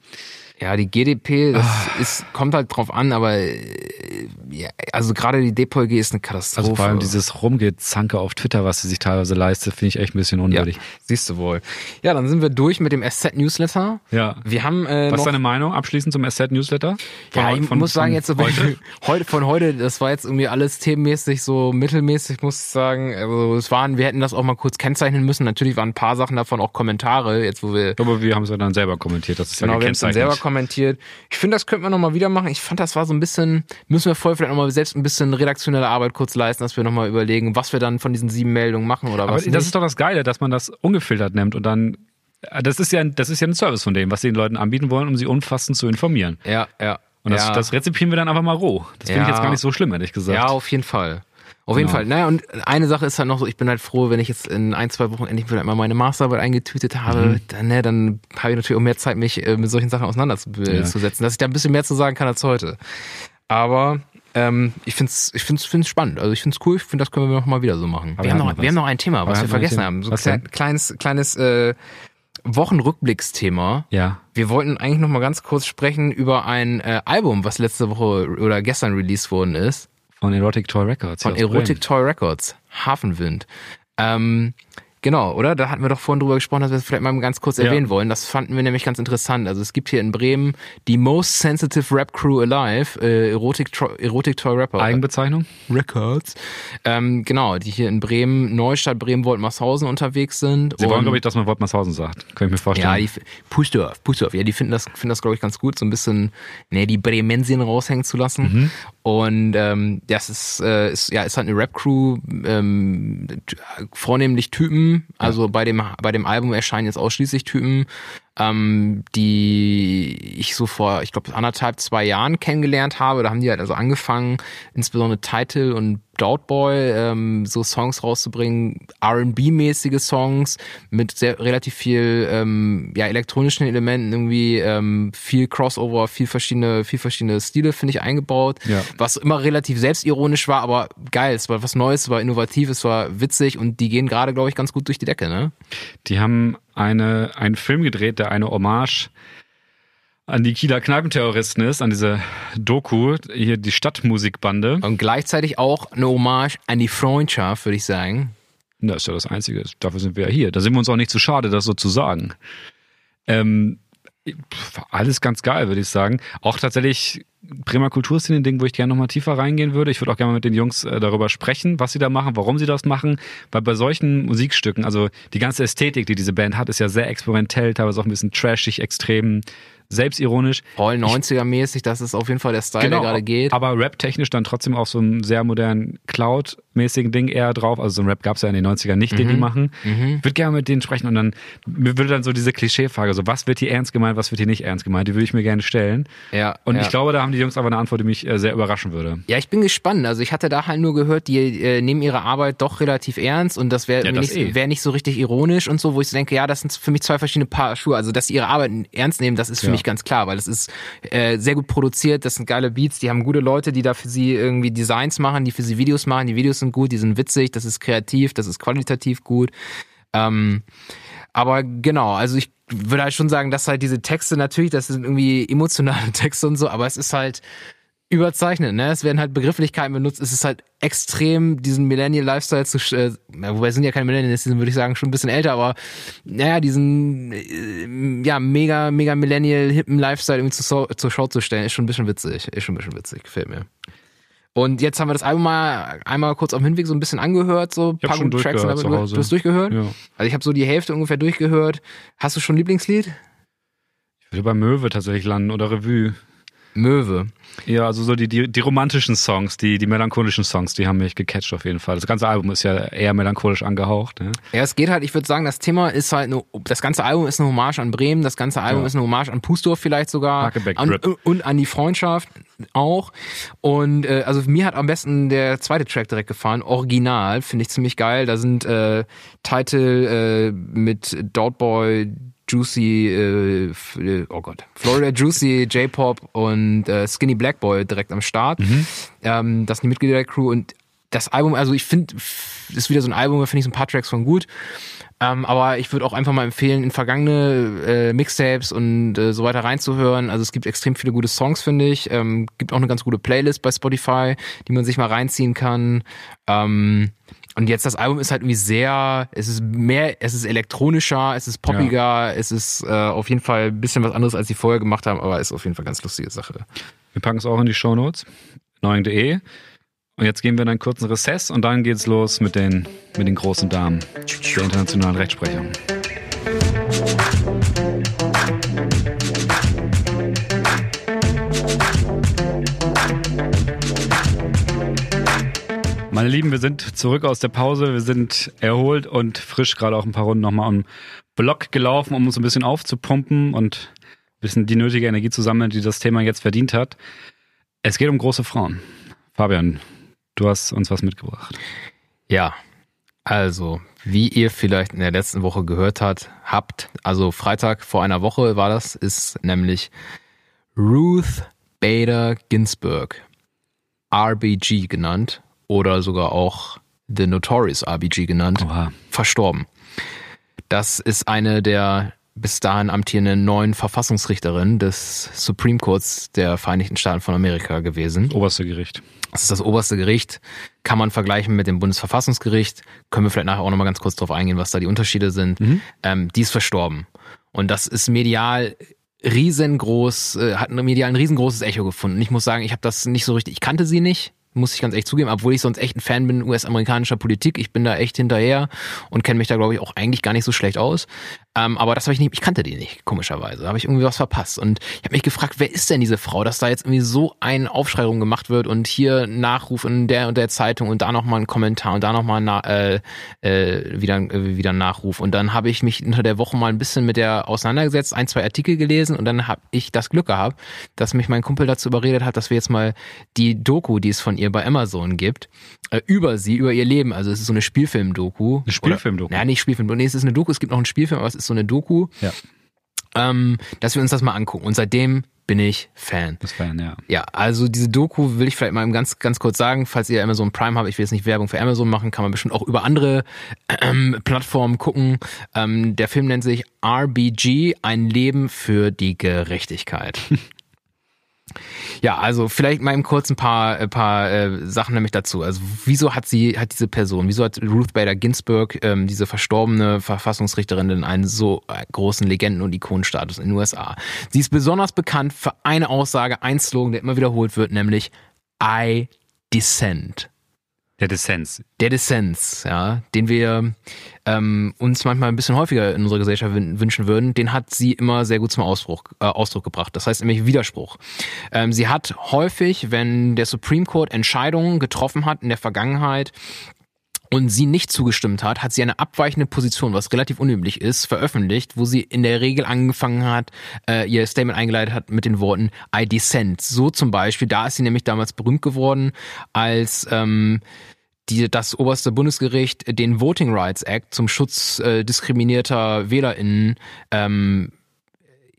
Ja, die GDP, das ah. ist, kommt halt drauf an, aber äh, ja, also gerade die DPOG ist eine Katastrophe. Also vor allem dieses Rumgezanke auf Twitter, was sie sich teilweise leistet, finde ich echt ein bisschen unwürdig. Ja, siehst du wohl. Ja, dann sind wir durch mit dem SZ-Newsletter. Ja. Wir haben äh, Was ist deine Meinung abschließend zum SZ-Newsletter? Ja, ich von, muss sagen, jetzt so heute? heute von heute, das war jetzt irgendwie alles themenmäßig so mittelmäßig, muss ich sagen. Also es waren, wir hätten das auch mal kurz kennzeichnen müssen. Natürlich waren ein paar Sachen davon auch Kommentare, jetzt wo wir. Aber wir haben es ja dann selber kommentiert, das ist genau, ja gekennzeichnet. Wir selber kommentiert. Ich finde, das könnten wir nochmal wieder machen. Ich fand, das war so ein bisschen, müssen wir vorher vielleicht nochmal selbst ein bisschen redaktionelle Arbeit kurz leisten, dass wir nochmal überlegen, was wir dann von diesen sieben Meldungen machen oder Aber was. Das nicht. ist doch das Geile, dass man das ungefiltert nimmt und dann das ist ja, das ist ja ein Service von dem, was sie den Leuten anbieten wollen, um sie umfassend zu informieren. Ja, ja. Und das, ja. das rezipieren wir dann einfach mal roh. Das finde ja. ich jetzt gar nicht so schlimm, ehrlich gesagt. Ja, auf jeden Fall. Auf jeden genau. Fall. Naja, und eine Sache ist halt noch so, ich bin halt froh, wenn ich jetzt in ein, zwei Wochen endlich wieder mal meine Masterarbeit eingetütet habe, mhm. dann, ne, dann habe ich natürlich auch mehr Zeit, mich äh, mit solchen Sachen auseinanderzusetzen, ja. dass ich da ein bisschen mehr zu sagen kann als heute. Aber ähm, ich finde es ich find's, find's spannend. Also ich finde es cool, ich finde, das können wir noch mal wieder so machen. wir haben, noch, wir haben noch ein Thema, was wir vergessen haben. So ein kleines, kleines äh, Wochenrückblicksthema. Ja. Wir wollten eigentlich noch mal ganz kurz sprechen über ein äh, Album, was letzte Woche oder gestern released worden ist. Von Erotic Toy Records. Von Erotic. Toy Records. Hafenwind. Ähm, Genau, oder? Da hatten wir doch vorhin drüber gesprochen, dass wir es vielleicht mal ganz kurz erwähnen ja. wollen. Das fanden wir nämlich ganz interessant. Also es gibt hier in Bremen die Most Sensitive Rap Crew Alive, äh, Erotic, Erotic Toy Rapper. Eigenbezeichnung? Records. Ähm, genau, die hier in Bremen, Neustadt, Bremen, Woltmarshausen unterwegs sind. Sie wollen, glaube ich, dass man Woltmarshausen sagt. Kann ich mir vorstellen. Ja, die Pushdorf, Pushdorf. Ja, die finden das, finden das, glaube ich, ganz gut, so ein bisschen, ne, die Bremensien raushängen zu lassen. Mhm. Und ähm, das ist, äh, ist, ja, ist halt eine Rap-Crew, ähm, vornehmlich Typen. Also bei dem bei dem Album erscheinen jetzt ausschließlich Typen ähm, die ich so vor, ich glaube, anderthalb, zwei Jahren kennengelernt habe. Da haben die halt also angefangen, insbesondere Title und Doubtboy, ähm, so Songs rauszubringen, R&B-mäßige Songs mit sehr relativ viel ähm, ja elektronischen Elementen irgendwie ähm, viel Crossover, viel verschiedene viel verschiedene Stile finde ich eingebaut, ja. was immer relativ selbstironisch war, aber geil, es war was Neues, es war innovativ, es war witzig und die gehen gerade glaube ich ganz gut durch die Decke, ne? Die haben eine, einen Film gedreht, der eine Hommage an die Kieler Kneipenterroristen ist, an diese Doku, hier die Stadtmusikbande. Und gleichzeitig auch eine Hommage an die Freundschaft, würde ich sagen. Das ist ja das Einzige. Dafür sind wir ja hier. Da sind wir uns auch nicht zu schade, das so zu sagen. Ähm, alles ganz geil, würde ich sagen. Auch tatsächlich Bremer Kulturszene, ein Ding, wo ich gerne nochmal tiefer reingehen würde. Ich würde auch gerne mal mit den Jungs äh, darüber sprechen, was sie da machen, warum sie das machen. Weil bei solchen Musikstücken, also die ganze Ästhetik, die diese Band hat, ist ja sehr experimentell, teilweise auch ein bisschen trashig, extrem selbstironisch. Voll 90er-mäßig, das ist auf jeden Fall der Style, genau, der gerade geht. Aber rap-technisch dann trotzdem auch so einen sehr modernen Cloud-mäßigen Ding eher drauf. Also so ein Rap gab es ja in den 90ern nicht, mhm. den die mhm. machen. Mhm. Würde gerne mit denen sprechen und dann mir würde dann so diese Klischeefrage, so was wird hier ernst gemeint, was wird hier nicht ernst gemeint, die würde ich mir gerne stellen. Ja. Und ja. ich glaube, da haben die Jungs aber eine Antwort, die mich äh, sehr überraschen würde. Ja, ich bin gespannt. Also ich hatte da halt nur gehört, die äh, nehmen ihre Arbeit doch relativ ernst und das wäre ja, nicht, eh. wär nicht so richtig ironisch und so, wo ich so denke, ja, das sind für mich zwei verschiedene Paar Schuhe. Also dass sie ihre Arbeit ernst nehmen, das ist für ja. mich ganz klar, weil es ist ist äh, sehr gut produziert, das sind geile Beats, die haben gute Leute, die da für sie irgendwie Designs machen, die für sie Videos machen, die Videos sind gut, die sind witzig, das ist kreativ, das ist qualitativ gut. Ähm, aber genau, also ich würde halt schon sagen, dass halt diese Texte natürlich, das sind irgendwie emotionale Texte und so, aber es ist halt überzeichnet, ne? Es werden halt Begrifflichkeiten benutzt. Es ist halt extrem, diesen Millennial Lifestyle zu, äh, wobei sind ja keine Millennials, die sind, würde ich sagen, schon ein bisschen älter, aber naja, diesen, äh, ja, mega, mega Millennial hippen Lifestyle irgendwie zur, zur Show zu stellen, ist schon ein bisschen witzig. Ist schon ein bisschen witzig, gefällt mir. Und jetzt haben wir das Album mal einmal kurz auf dem Hinweg so ein bisschen angehört, so ein schon gute Tracks. zu du, du hast durchgehört? Ja. Also ich habe so die Hälfte ungefähr durchgehört. Hast du schon ein Lieblingslied? Ich würde bei Möwe tatsächlich landen oder Revue. Möwe. Ja, also so die, die, die romantischen Songs, die, die melancholischen Songs, die haben mich gecatcht auf jeden Fall. Das ganze Album ist ja eher melancholisch angehaucht. Ne? Ja, es geht halt, ich würde sagen, das Thema ist halt, eine, das ganze Album ist eine Hommage an Bremen, das ganze Album Ja. ist eine Hommage an Pusdorf vielleicht sogar. An, und an die Freundschaft auch. Und äh, also mir hat am besten der zweite Track direkt gefallen, Original, finde ich ziemlich geil. Da sind äh, Title äh, mit Doubtboy, Juicy, äh, äh, oh Gott, Florida Juicy, J-Pop und äh, Skinny Black Boy direkt am Start. Ähm, das sind die Mitglieder der Crew und das Album, also ich finde, ist wieder so ein Album, da finde ich so ein paar Tracks von gut. Ähm, aber ich würde auch einfach mal empfehlen, in vergangene äh, Mixtapes und äh, so weiter reinzuhören. Also es gibt extrem viele gute Songs, finde ich. Ähm, gibt auch eine ganz gute Playlist bei Spotify, die man sich mal reinziehen kann. Ähm, und jetzt das Album ist halt irgendwie sehr, es ist mehr, es ist elektronischer, es ist poppiger, es ist äh, auf jeden Fall ein bisschen was anderes, als sie vorher gemacht haben, aber ist auf jeden Fall eine ganz lustige Sache. Wir packen es auch in die Shownotes. Neuen.de. Und jetzt gehen wir in einen kurzen Recess und dann geht's los mit den, mit den großen Damen der internationalen Rechtsprechung. Meine Lieben, wir sind zurück aus der Pause. Wir sind erholt und frisch gerade auch ein paar Runden nochmal am Block gelaufen, um uns ein bisschen aufzupumpen und ein bisschen die nötige Energie zu sammeln, die das Thema jetzt verdient hat. Es geht um große Frauen. Fabian, du hast uns was mitgebracht. Ja, also, wie ihr vielleicht in der letzten Woche gehört hat, habt, also Freitag vor einer Woche war das, ist nämlich Ruth Bader Ginsburg, RBG genannt oder sogar auch The Notorious RBG genannt, Oha. verstorben. Das ist eine der bis dahin amtierenden neuen Verfassungsrichterinnen des Supreme Courts der Vereinigten Staaten von Amerika gewesen. Oberste Gericht. Das ist das oberste Gericht. Kann man vergleichen mit dem Bundesverfassungsgericht. Können wir vielleicht nachher auch nochmal ganz kurz drauf eingehen, was da die Unterschiede sind. Ähm, die ist verstorben. Und das ist medial riesengroß, äh, hat medial ein riesengroßes Echo gefunden. Ich muss sagen, ich habe das nicht so richtig, ich kannte sie nicht, muss ich ganz echt zugeben, obwohl ich sonst echt ein Fan bin US-amerikanischer Politik. Ich bin da echt hinterher und kenne mich da, glaube ich, auch eigentlich gar nicht so schlecht aus. Ähm, aber das habe ich nicht, ich kannte die nicht, komischerweise. Da habe ich irgendwie was verpasst. Und ich habe mich gefragt, wer ist denn diese Frau, dass da jetzt irgendwie so ein Aufschrei rum gemacht wird und hier ein Nachruf in der und der Zeitung und da nochmal ein Kommentar und da nochmal na, äh, äh, wieder, äh, wieder ein Nachruf. Und dann habe ich mich unter der Woche mal ein bisschen mit der auseinandergesetzt, ein, zwei Artikel gelesen und dann habe ich das Glück gehabt, dass mich mein Kumpel dazu überredet hat, dass wir jetzt mal die Doku, die es von ihr bei Amazon gibt, äh, über sie, über ihr Leben, also es ist so eine Spielfilm-Doku. Eine Spielfilm-Doku? Oder- Ja, nicht Spielfilm, nee, es ist eine Doku, es gibt noch einen Spielfilm, aber es ist so eine Doku, Ja. ähm, dass wir uns das mal angucken. Und seitdem bin ich Fan. Das Fan, ja. Ja, also diese Doku will ich vielleicht mal ganz, ganz kurz sagen, falls ihr Amazon Prime habt, ich will jetzt nicht Werbung für Amazon machen, kann man bestimmt auch über andere ähm, Plattformen gucken. Ähm, der Film nennt sich RBG, ein Leben für die Gerechtigkeit. Ja, also vielleicht mal im kurz ein paar, ein paar äh, Sachen nämlich dazu. Also wieso hat sie, hat diese Person, wieso hat Ruth Bader Ginsburg, ähm, diese verstorbene Verfassungsrichterin, denn einen so äh, großen Legenden- und Ikonenstatus in den USA? Sie ist besonders bekannt für eine Aussage, ein Slogan, der immer wiederholt wird, nämlich I dissent. Der Dissens. Der Dissens, ja, den wir ähm, uns manchmal ein bisschen häufiger in unserer Gesellschaft wün- wünschen würden, den hat sie immer sehr gut zum Ausdruck, äh, Ausdruck gebracht. Das heißt nämlich Widerspruch. Ähm, sie hat häufig, wenn der Supreme Court Entscheidungen getroffen hat in der Vergangenheit, und sie nicht zugestimmt hat, hat sie eine abweichende Position, was relativ unüblich ist, veröffentlicht, wo sie in der Regel angefangen hat, äh, ihr Statement eingeleitet hat mit den Worten I dissent. So zum Beispiel, da ist sie nämlich damals berühmt geworden, als ähm, die, das oberste Bundesgericht den Voting Rights Act zum Schutz äh, diskriminierter WählerInnen ähm,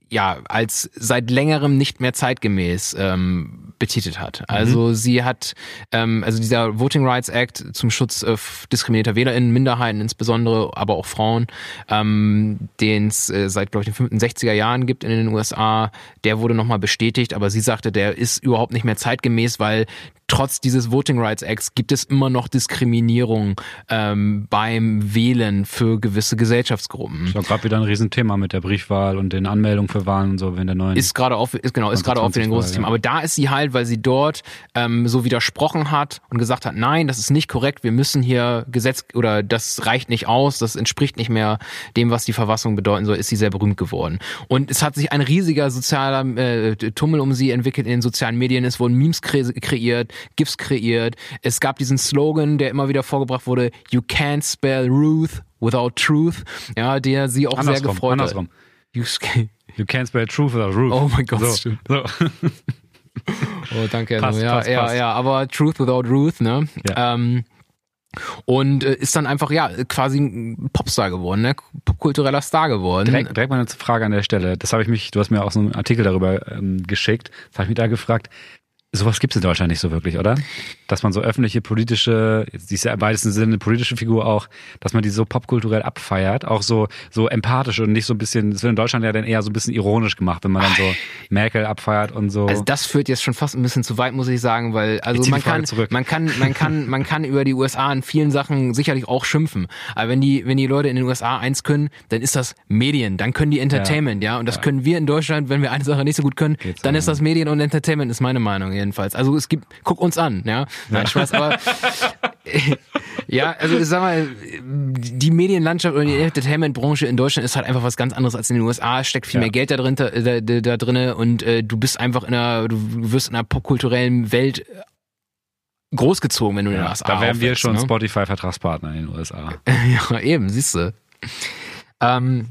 ja als seit längerem nicht mehr zeitgemäß ähm, betitelt hat. Also mhm. sie hat, ähm, also dieser Voting Rights Act zum Schutz äh, diskriminierter WählerInnen, Minderheiten insbesondere, aber auch Frauen, ähm, den es äh, seit, glaube ich, den 65er Jahren gibt in den USA, der wurde nochmal bestätigt, aber sie sagte, der ist überhaupt nicht mehr zeitgemäß, weil trotz dieses Voting Rights Acts gibt es immer noch Diskriminierung ähm, beim Wählen für gewisse Gesellschaftsgruppen. Das war gerade wieder ein Riesenthema mit der Briefwahl und den Anmeldungen für Wahlen und so, wenn der neuen. Ist gerade auch, ist genau, ist gerade auch wieder ein großes Thema. Aber da ist sie halt, weil sie dort ähm, so widersprochen hat und gesagt hat, nein, das ist nicht korrekt, wir müssen hier Gesetz oder das reicht nicht aus, das entspricht nicht mehr dem, was die Verfassung bedeuten soll, ist sie sehr berühmt geworden. Und es hat sich ein riesiger sozialer äh, Tummel um sie entwickelt in den sozialen Medien. Es wurden Memes kre kreiert, GIFs kreiert. Es gab diesen Slogan, der immer wieder vorgebracht wurde, You can't spell Ruth without truth, ja, der sie auch andersrum, sehr gefreut andersrum. hat. You, you can't spell truth without Ruth. Oh mein Gott, so, stimmt. So. oh, danke. Passt, ja, passt, ja, passt. ja, aber Truth without Ruth, ne? Ja. Ähm, und äh, ist dann einfach ja quasi ein Popstar geworden, ne? popkultureller Star geworden. Direkt, direkt mal eine Frage an der Stelle. Das habe ich mich, du hast mir auch so einen Artikel darüber ähm, geschickt. Das habe ich mich da gefragt. Sowas gibt es in Deutschland nicht so wirklich, oder? Dass man so öffentliche politische, sie ist ja im weitesten Sinne eine politische Figur auch, dass man die so popkulturell abfeiert, auch so so empathisch und nicht so ein bisschen, das wird in Deutschland ja dann eher so ein bisschen ironisch gemacht, wenn man dann so Merkel abfeiert und so. Also das führt jetzt schon fast ein bisschen zu weit, muss ich sagen, weil also man die kann, zurück. man kann, man kann, man kann über die USA in vielen Sachen sicherlich auch schimpfen. Aber wenn die, wenn die Leute in den USA eins können, dann ist das Medien, dann können die Entertainment, ja. Und das Ja. können wir in Deutschland, wenn wir eine Sache nicht so gut können, Geht's dann ist das Medien und Entertainment, ist meine Meinung jedenfalls. Also es gibt, guck uns an, ja. Nein, Spaß, aber ja, also ich sag mal, die Medienlandschaft oder die Entertainment-Branche in Deutschland ist halt einfach was ganz anderes als in den USA. Es steckt viel Ja. mehr Geld da drin, da, da, da drinne und äh, du bist einfach in einer, du wirst in einer popkulturellen Welt großgezogen, wenn du in den ja, USA da wären wir schon ne? Spotify-Vertragspartner in den USA. ja, eben, siehst du. Ähm,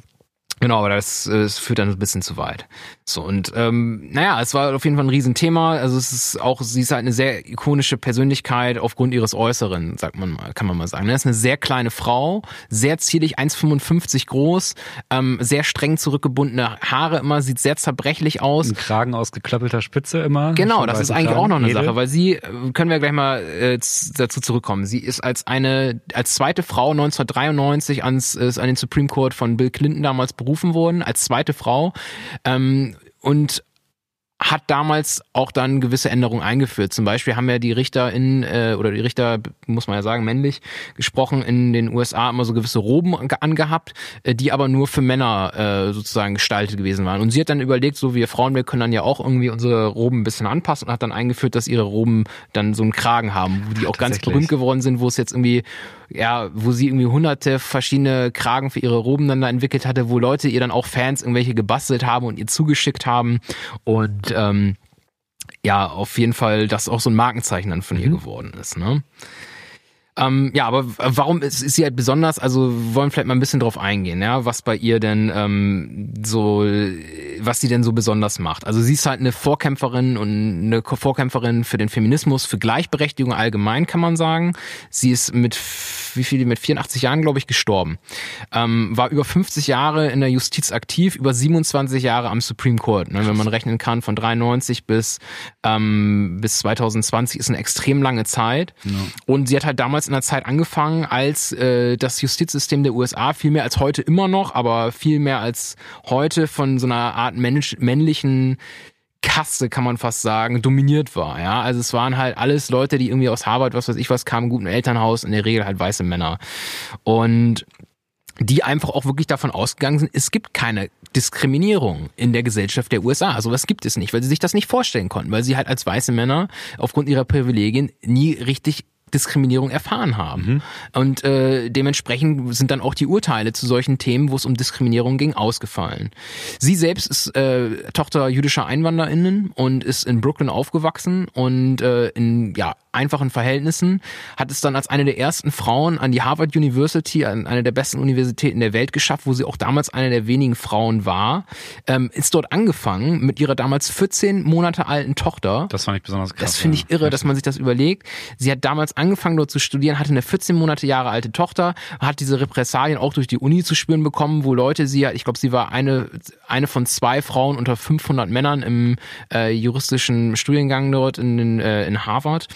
genau, aber das, das führt dann ein bisschen zu weit. So, und ähm, naja, es war auf jeden Fall ein Riesenthema. Also es ist auch, sie ist halt eine sehr ikonische Persönlichkeit aufgrund ihres Äußeren, sagt man mal, kann man mal sagen. Das ist eine sehr kleine Frau, sehr zierlich, 1,55 groß, ähm, sehr streng zurückgebundene Haare immer, sieht sehr zerbrechlich aus. Ein Kragen aus geklöppelter Spitze immer. Genau, das ist eigentlich Kragen. auch noch eine Edel. Sache, weil sie, äh, können wir gleich mal äh, dazu zurückkommen. Sie ist als eine, als zweite Frau 1993 ans, äh, an den Supreme Court von Bill Clinton damals berufen worden, als zweite Frau. Ähm, und hat damals auch dann gewisse Änderungen eingeführt. Zum Beispiel haben ja die Richter in, äh, oder die Richter, muss man ja sagen, männlich gesprochen, in den USA immer so gewisse Roben ange- angehabt, äh, die aber nur für Männer äh, sozusagen gestaltet gewesen waren. Und sie hat dann überlegt, so wir Frauen, wir können dann ja auch irgendwie unsere Roben ein bisschen anpassen und hat dann eingeführt, dass ihre Roben dann so einen Kragen haben, wo die auch ganz berühmt geworden sind, wo es jetzt irgendwie, ja, wo sie irgendwie hunderte verschiedene Kragen für ihre Roben dann da entwickelt hatte, wo Leute ihr dann auch Fans irgendwelche gebastelt haben und ihr zugeschickt haben. Und ähm, ja, auf jeden Fall, das auch so ein Markenzeichen dann von ihr geworden ist. Ne? Ähm, ja, aber warum ist, ist sie halt besonders? Also wir wollen vielleicht mal ein bisschen drauf eingehen, ja, was bei ihr denn ähm, so, was sie denn so besonders macht. Also sie ist halt eine Vorkämpferin und eine Vorkämpferin für den Feminismus, für Gleichberechtigung allgemein, kann man sagen. Sie ist mit wie viel, mit 84 Jahren, glaube ich, gestorben. Ähm, war über 50 Jahre in der Justiz aktiv, über 27 Jahre am Supreme Court. Ne? Wenn man rechnen kann, von 93 bis, ähm, bis 2020 ist eine extrem lange Zeit. Und sie hat halt damals in der Zeit angefangen, als äh, das Justizsystem der USA viel mehr als heute immer noch, aber viel mehr als heute von so einer Art Mensch, männlichen Kaste, kann man fast sagen, dominiert war. Ja, also es waren halt alles Leute, die irgendwie aus Harvard, was weiß ich was, kamen, guten Elternhaus, in der Regel halt weiße Männer. Und die einfach auch wirklich davon ausgegangen sind, es gibt keine Diskriminierung in der Gesellschaft der USA. Also was gibt es nicht, weil sie sich das nicht vorstellen konnten, weil sie halt als weiße Männer aufgrund ihrer Privilegien nie richtig Diskriminierung erfahren haben. Und äh, dementsprechend sind dann auch die Urteile zu solchen Themen, wo es um Diskriminierung ging, ausgefallen. Sie selbst ist äh, Tochter jüdischer EinwanderInnen und ist in Brooklyn aufgewachsen und äh, in ja, einfachen Verhältnissen, hat es dann als eine der ersten Frauen an die Harvard University, an eine der besten Universitäten der Welt geschafft, wo sie auch damals eine der wenigen Frauen war, ähm, ist dort angefangen mit ihrer damals 14 Monate alten Tochter. Das fand ich besonders krass. Das finde ja. ich irre, dass man sich das überlegt. Sie hat damals angefangen dort zu studieren, hatte eine 14 Monate Jahre alte Tochter, hat diese Repressalien auch durch die Uni zu spüren bekommen, wo Leute sie, ich glaube, sie war eine, eine von zwei Frauen unter 500 Männern im äh, juristischen Studiengang dort in, äh, in Harvard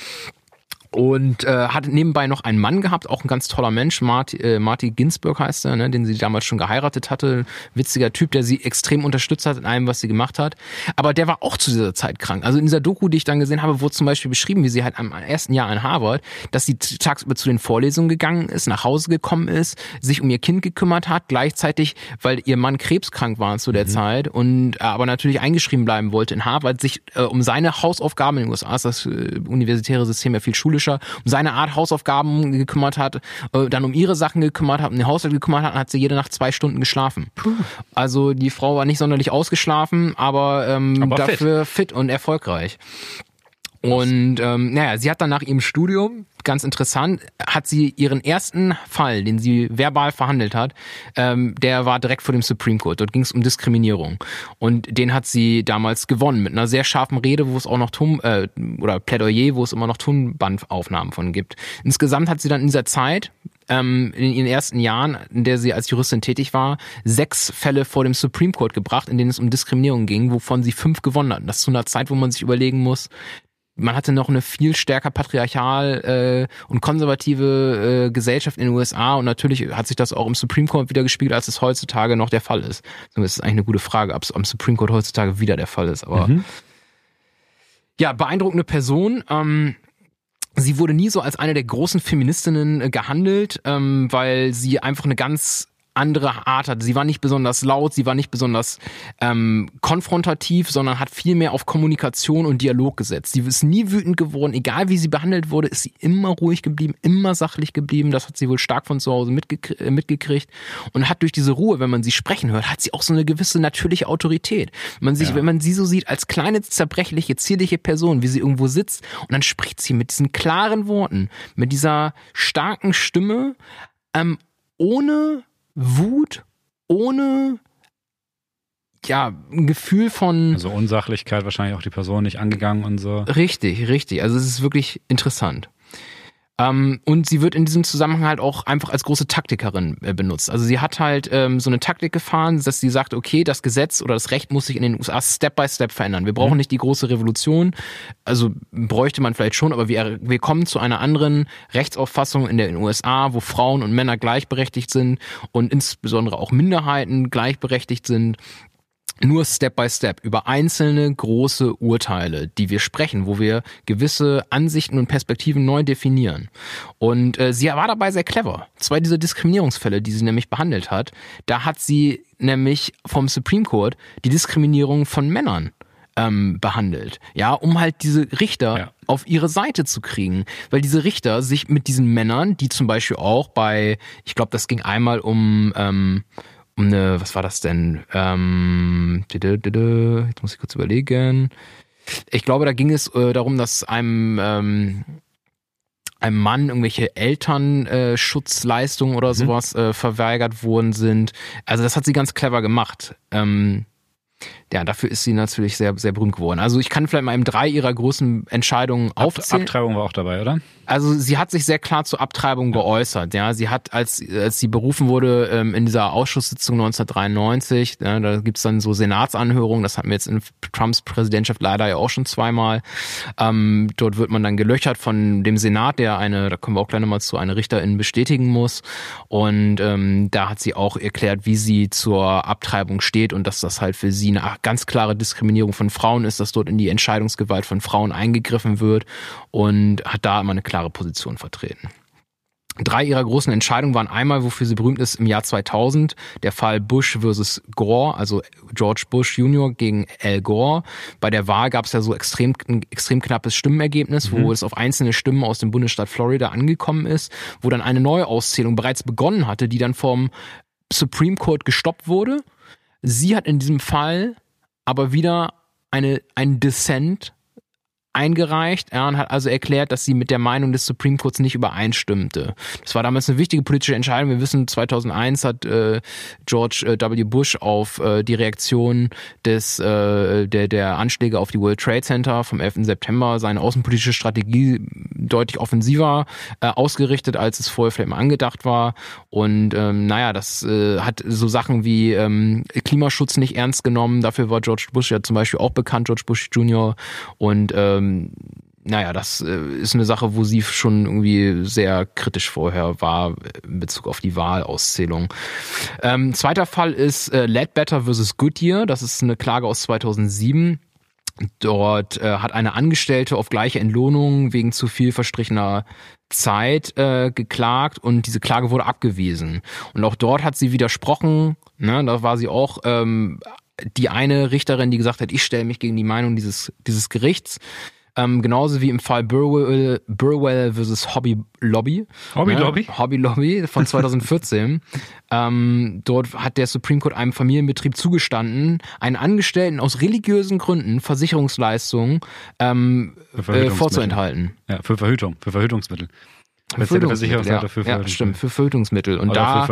und äh, hat nebenbei noch einen Mann gehabt, auch ein ganz toller Mensch, Marty, äh, Marty Ginsburg heißt er, ne, den sie damals schon geheiratet hatte, witziger Typ, der sie extrem unterstützt hat in allem, was sie gemacht hat. Aber der war auch zu dieser Zeit krank. Also in dieser Doku, die ich dann gesehen habe, wurde zum Beispiel beschrieben, wie sie halt am ersten Jahr in Harvard, dass sie tagsüber zu den Vorlesungen gegangen ist, nach Hause gekommen ist, sich um ihr Kind gekümmert hat, gleichzeitig, weil ihr Mann krebskrank war zu der mhm. Zeit und äh, aber natürlich eingeschrieben bleiben wollte in Harvard, sich äh, um seine Hausaufgaben in den USA ist das äh, universitäre System ja viel schulischer Fischer um seine Art Hausaufgaben gekümmert hat, äh, dann um ihre Sachen gekümmert hat, um den Haushalt gekümmert hat, hat sie jede Nacht zwei Stunden geschlafen. Puh. Also die Frau war nicht sonderlich ausgeschlafen, aber, ähm, aber dafür fit. fit und erfolgreich. Und ähm, naja, sie hat dann nach ihrem Studium, ganz interessant, hat sie ihren ersten Fall, den sie verbal verhandelt hat, ähm, der war direkt vor dem Supreme Court. Dort ging es um Diskriminierung. Und den hat sie damals gewonnen mit einer sehr scharfen Rede, wo es auch noch Ton, äh, oder Plädoyer, wo es immer noch Tonbandaufnahmen von gibt. Insgesamt hat sie dann in dieser Zeit, ähm, in ihren ersten Jahren, in der sie als Juristin tätig war, sechs Fälle vor dem Supreme Court gebracht, in denen es um Diskriminierung ging, wovon sie fünf gewonnen hat. Das zu einer Zeit, wo man sich überlegen muss, man hatte noch eine viel stärker patriarchal äh, und konservative äh, Gesellschaft in den USA und natürlich hat sich das auch im Supreme Court wieder gespiegelt, als es heutzutage noch der Fall ist. Das ist eigentlich eine gute Frage, ob es am Supreme Court heutzutage wieder der Fall ist. Aber mhm. ja, beeindruckende Person. Ähm, sie wurde nie so als eine der großen Feministinnen äh, gehandelt, ähm, weil sie einfach eine ganz andere Art hat. Sie war nicht besonders laut, sie war nicht besonders ähm, konfrontativ, sondern hat viel mehr auf Kommunikation und Dialog gesetzt. Sie ist nie wütend geworden, egal wie sie behandelt wurde, ist sie immer ruhig geblieben, immer sachlich geblieben. Das hat sie wohl stark von zu Hause mitgekriegt, äh, mitgekriegt und hat durch diese Ruhe, wenn man sie sprechen hört, hat sie auch so eine gewisse natürliche Autorität. Wenn man sich, ja. wenn man sie so sieht als kleine zerbrechliche, zierliche Person, wie sie irgendwo sitzt und dann spricht sie mit diesen klaren Worten, mit dieser starken Stimme, ähm, ohne Wut ohne ja, ein Gefühl von. Also Unsachlichkeit wahrscheinlich auch die Person nicht angegangen und so. Richtig, richtig. Also es ist wirklich interessant. Ähm, und sie wird in diesem Zusammenhang halt auch einfach als große Taktikerin äh, benutzt. Also sie hat halt ähm, so eine Taktik gefahren, dass sie sagt, okay, das Gesetz oder das Recht muss sich in den USA Step by Step verändern. Wir brauchen mhm. nicht die große Revolution, also bräuchte man vielleicht schon, aber wir, wir kommen zu einer anderen Rechtsauffassung in den USA, wo Frauen und Männer gleichberechtigt sind und insbesondere auch Minderheiten gleichberechtigt sind nur Step by Step über einzelne große Urteile, die wir sprechen, wo wir gewisse Ansichten und Perspektiven neu definieren. Und äh, sie war dabei sehr clever. Zwei dieser Diskriminierungsfälle, die sie nämlich behandelt hat, da hat sie nämlich vom Supreme Court die Diskriminierung von Männern ähm, behandelt. Ja, um halt diese Richter ja. auf ihre Seite zu kriegen. Weil diese Richter sich mit diesen Männern, die zum Beispiel auch bei, ich glaube, das ging einmal um ähm, um eine, was war das denn? Ähm, jetzt muss ich kurz überlegen. Ich glaube, da ging es äh, darum, dass einem ähm, einem Mann irgendwelche Elternschutzleistungen äh, oder mhm. sowas äh, verweigert worden sind. Also das hat sie ganz clever gemacht. Ähm, ja, dafür ist sie natürlich sehr, sehr berühmt geworden. Also ich kann vielleicht mal eben drei ihrer großen Entscheidungen aufzählen. Abtreibung war auch dabei, oder? Also sie hat sich sehr klar zur Abtreibung geäußert. Ja, sie hat, als, als sie berufen wurde ähm, in dieser Ausschusssitzung 1993, ja, da gibt's dann so Senatsanhörungen, das hatten wir jetzt in Trumps Präsidentschaft leider ja auch schon zweimal. Ähm, dort wird man dann gelöchert von dem Senat, der eine, da kommen wir auch gleich nochmal zu, eine Richterin bestätigen muss. Und ähm, da hat sie auch erklärt, wie sie zur Abtreibung steht und dass das halt für sie eine ganz klare Diskriminierung von Frauen ist, dass dort in die Entscheidungsgewalt von Frauen eingegriffen wird und hat da immer eine klare Position vertreten. Drei ihrer großen Entscheidungen waren einmal, wofür sie berühmt ist, im Jahr 2000, der Fall Bush versus Gore, also George Bush Jr. gegen Al Gore. Bei der Wahl gab es ja so extrem, ein extrem knappes Stimmenergebnis, mhm. wo es auf einzelne Stimmen aus dem Bundesstaat Florida angekommen ist, wo dann eine neue Auszählung bereits begonnen hatte, die dann vom Supreme Court gestoppt wurde. Sie hat in diesem Fall aber wieder eine, ein Dissent eingereicht ja, und hat also erklärt, dass sie mit der Meinung des Supreme Courts nicht übereinstimmte. Das war damals eine wichtige politische Entscheidung. Wir wissen, 2001 hat äh, George äh, W. Bush auf äh, die Reaktion des äh, der der Anschläge auf die World Trade Center vom 11. September seine außenpolitische Strategie deutlich offensiver äh, ausgerichtet, als es vorher vielleicht mal angedacht war. Und ähm, naja, das äh, hat so Sachen wie ähm, Klimaschutz nicht ernst genommen. Dafür war George Bush ja zum Beispiel auch bekannt, George Bush Jr. Und ähm, naja, das äh, ist eine Sache, wo sie schon irgendwie sehr kritisch vorher war in Bezug auf die Wahlauszählung. Ähm, zweiter Fall ist äh, Ledbetter versus Goodyear. Das ist eine Klage aus 2007. Dort äh, hat eine Angestellte auf gleiche Entlohnung wegen zu viel verstrichener Zeit äh, geklagt und diese Klage wurde abgewiesen. Und auch dort hat sie widersprochen. Ne, da war sie auch ähm, die eine Richterin, die gesagt hat, ich stelle mich gegen die Meinung dieses, dieses Gerichts. Ähm, genauso wie im Fall Burwell, Burwell versus Hobby Lobby. Hobby Lobby? Hobby Lobby von 2014. ähm, dort hat der Supreme Court einem Familienbetrieb zugestanden, einen Angestellten aus religiösen Gründen Versicherungsleistungen ähm, äh, vorzuenthalten. Ja, für Verhütung, für Verhütungsmittel. Spezielle Versicherungsseite ja, für ja, stimmt, für Verhütungsmittel. Und da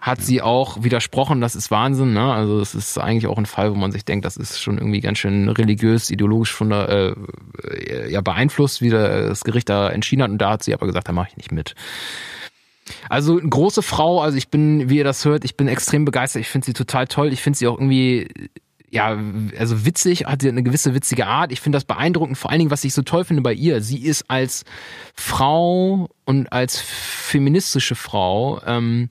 hat sie auch widersprochen, das ist Wahnsinn, ne? Also es ist eigentlich auch ein Fall, wo man sich denkt, das ist schon irgendwie ganz schön religiös, ideologisch von der, äh, ja, beeinflusst, wie das Gericht da entschieden hat. Und da hat sie aber gesagt, da mache ich nicht mit. Also eine große Frau, also ich bin, wie ihr das hört, ich bin extrem begeistert. Ich finde sie total toll. Ich finde sie auch irgendwie ja, also witzig, hat sie eine gewisse witzige Art. Ich finde das beeindruckend, vor allen Dingen, was ich so toll finde bei ihr. Sie ist als Frau und als feministische Frau ähm,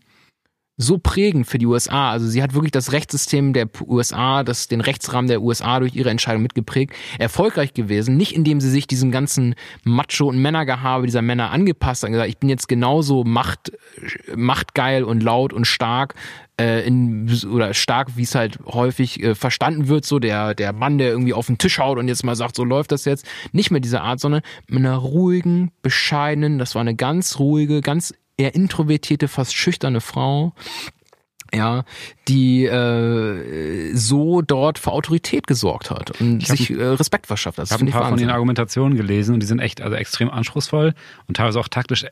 so prägend für die USA. Also sie hat wirklich das Rechtssystem der USA, das, den Rechtsrahmen der USA durch ihre Entscheidung mitgeprägt. Erfolgreich gewesen, nicht indem sie sich diesem ganzen Macho- und Männergehabe dieser Männer angepasst hat und gesagt, ich bin jetzt genauso macht, machtgeil und laut und stark äh, in, oder stark, wie es halt häufig äh, verstanden wird, so der, der Mann, der irgendwie auf den Tisch haut und jetzt mal sagt, so läuft das jetzt. Nicht mehr diese Art, sondern mit einer ruhigen, bescheidenen, das war eine ganz ruhige, ganz eher introvertierte, fast schüchterne Frau, ja, die äh, so dort für Autorität gesorgt hat und Ich sich äh, Respekt verschafft hat. Ich Das habe ein ich paar von Wahnsinn. ihren Argumentationen gelesen und die sind echt also extrem anspruchsvoll und teilweise auch taktisch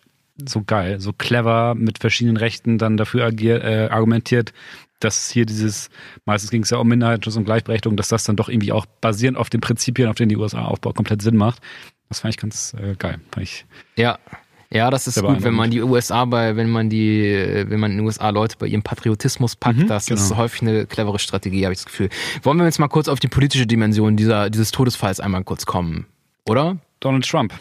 so geil, so clever mit verschiedenen Rechten dann dafür agier, äh, argumentiert, dass hier dieses, meistens ging es ja um Minderheitenschutz und Gleichberechtigung, dass das dann doch irgendwie auch basierend auf den Prinzipien, auf denen die USA aufbaut, komplett Sinn macht. Das fand ich ganz äh, geil. Fand ich, Ja. Ja, das ist gut, wenn man die USA bei, wenn man die, äh, wenn man in den USA Leute bei ihrem Patriotismus packt, Mhm, das ist genau. häufig eine clevere Strategie, habe ich das Gefühl. Wollen wir jetzt mal kurz auf die politische Dimension dieser, dieses Todesfalls einmal kurz kommen, oder? Donald Trump.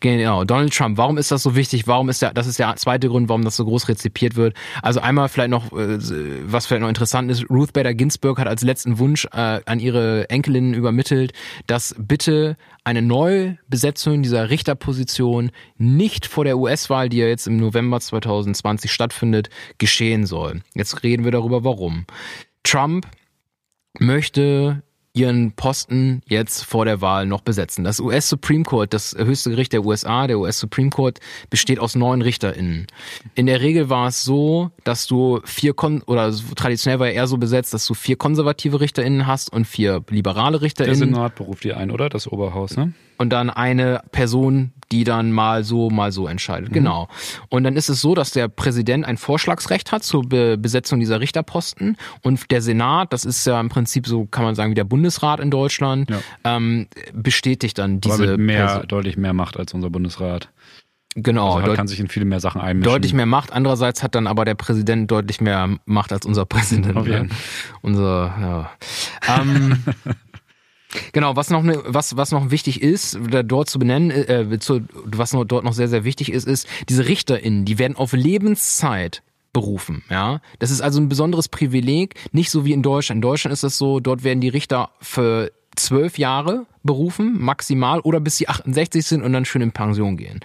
Genau, Donald Trump. Warum ist das so wichtig? Warum ist der, das ist der zweite Grund, warum das so groß rezipiert wird. Also einmal vielleicht noch, äh, was vielleicht noch interessant ist, Ruth Bader Ginsburg hat als letzten Wunsch äh, an ihre Enkelin übermittelt, dass bitte eine Neubesetzung dieser Richterposition nicht vor der US-Wahl, die ja jetzt im November 2020 stattfindet, geschehen soll. Jetzt reden wir darüber, warum. Trump möchte ihren Posten jetzt vor der Wahl noch besetzen. Das US Supreme Court, das höchste Gericht der USA, der US Supreme Court, besteht aus neun RichterInnen. In der Regel war es so, dass du vier Kon oder traditionell war er eher so besetzt, dass du vier konservative RichterInnen hast und vier liberale Der RichterInnen Senat beruft die ein, oder? Das Oberhaus, ne? Und dann eine Person, die dann mal so, mal so entscheidet. Genau. Und dann ist es so, dass der Präsident ein Vorschlagsrecht hat zur Be Besetzung dieser Richterposten und der Senat, das ist ja im Prinzip so, kann man sagen, wie der Bundesrat in Deutschland, Ja. ähm, bestätigt dann Aber diese mit mehr, Person. deutlich mehr Macht als unser Bundesrat. Genau, Also deut kann sich in viele mehr Sachen einmischen. deutlich mehr Macht. Andererseits hat dann aber der Präsident deutlich mehr Macht als unser Präsident. Ne? Unser, ja. ähm, Genau, was noch ne, was was noch wichtig ist, da dort zu benennen, äh, zu, was noch, dort noch sehr sehr wichtig ist, ist diese RichterInnen, die werden auf Lebenszeit berufen, ja. Das ist also ein besonderes Privileg, nicht so wie in Deutschland. In Deutschland ist es so, dort werden die Richter für zwölf Jahre berufen, maximal, oder bis sie 68 sind und dann schön in Pension gehen.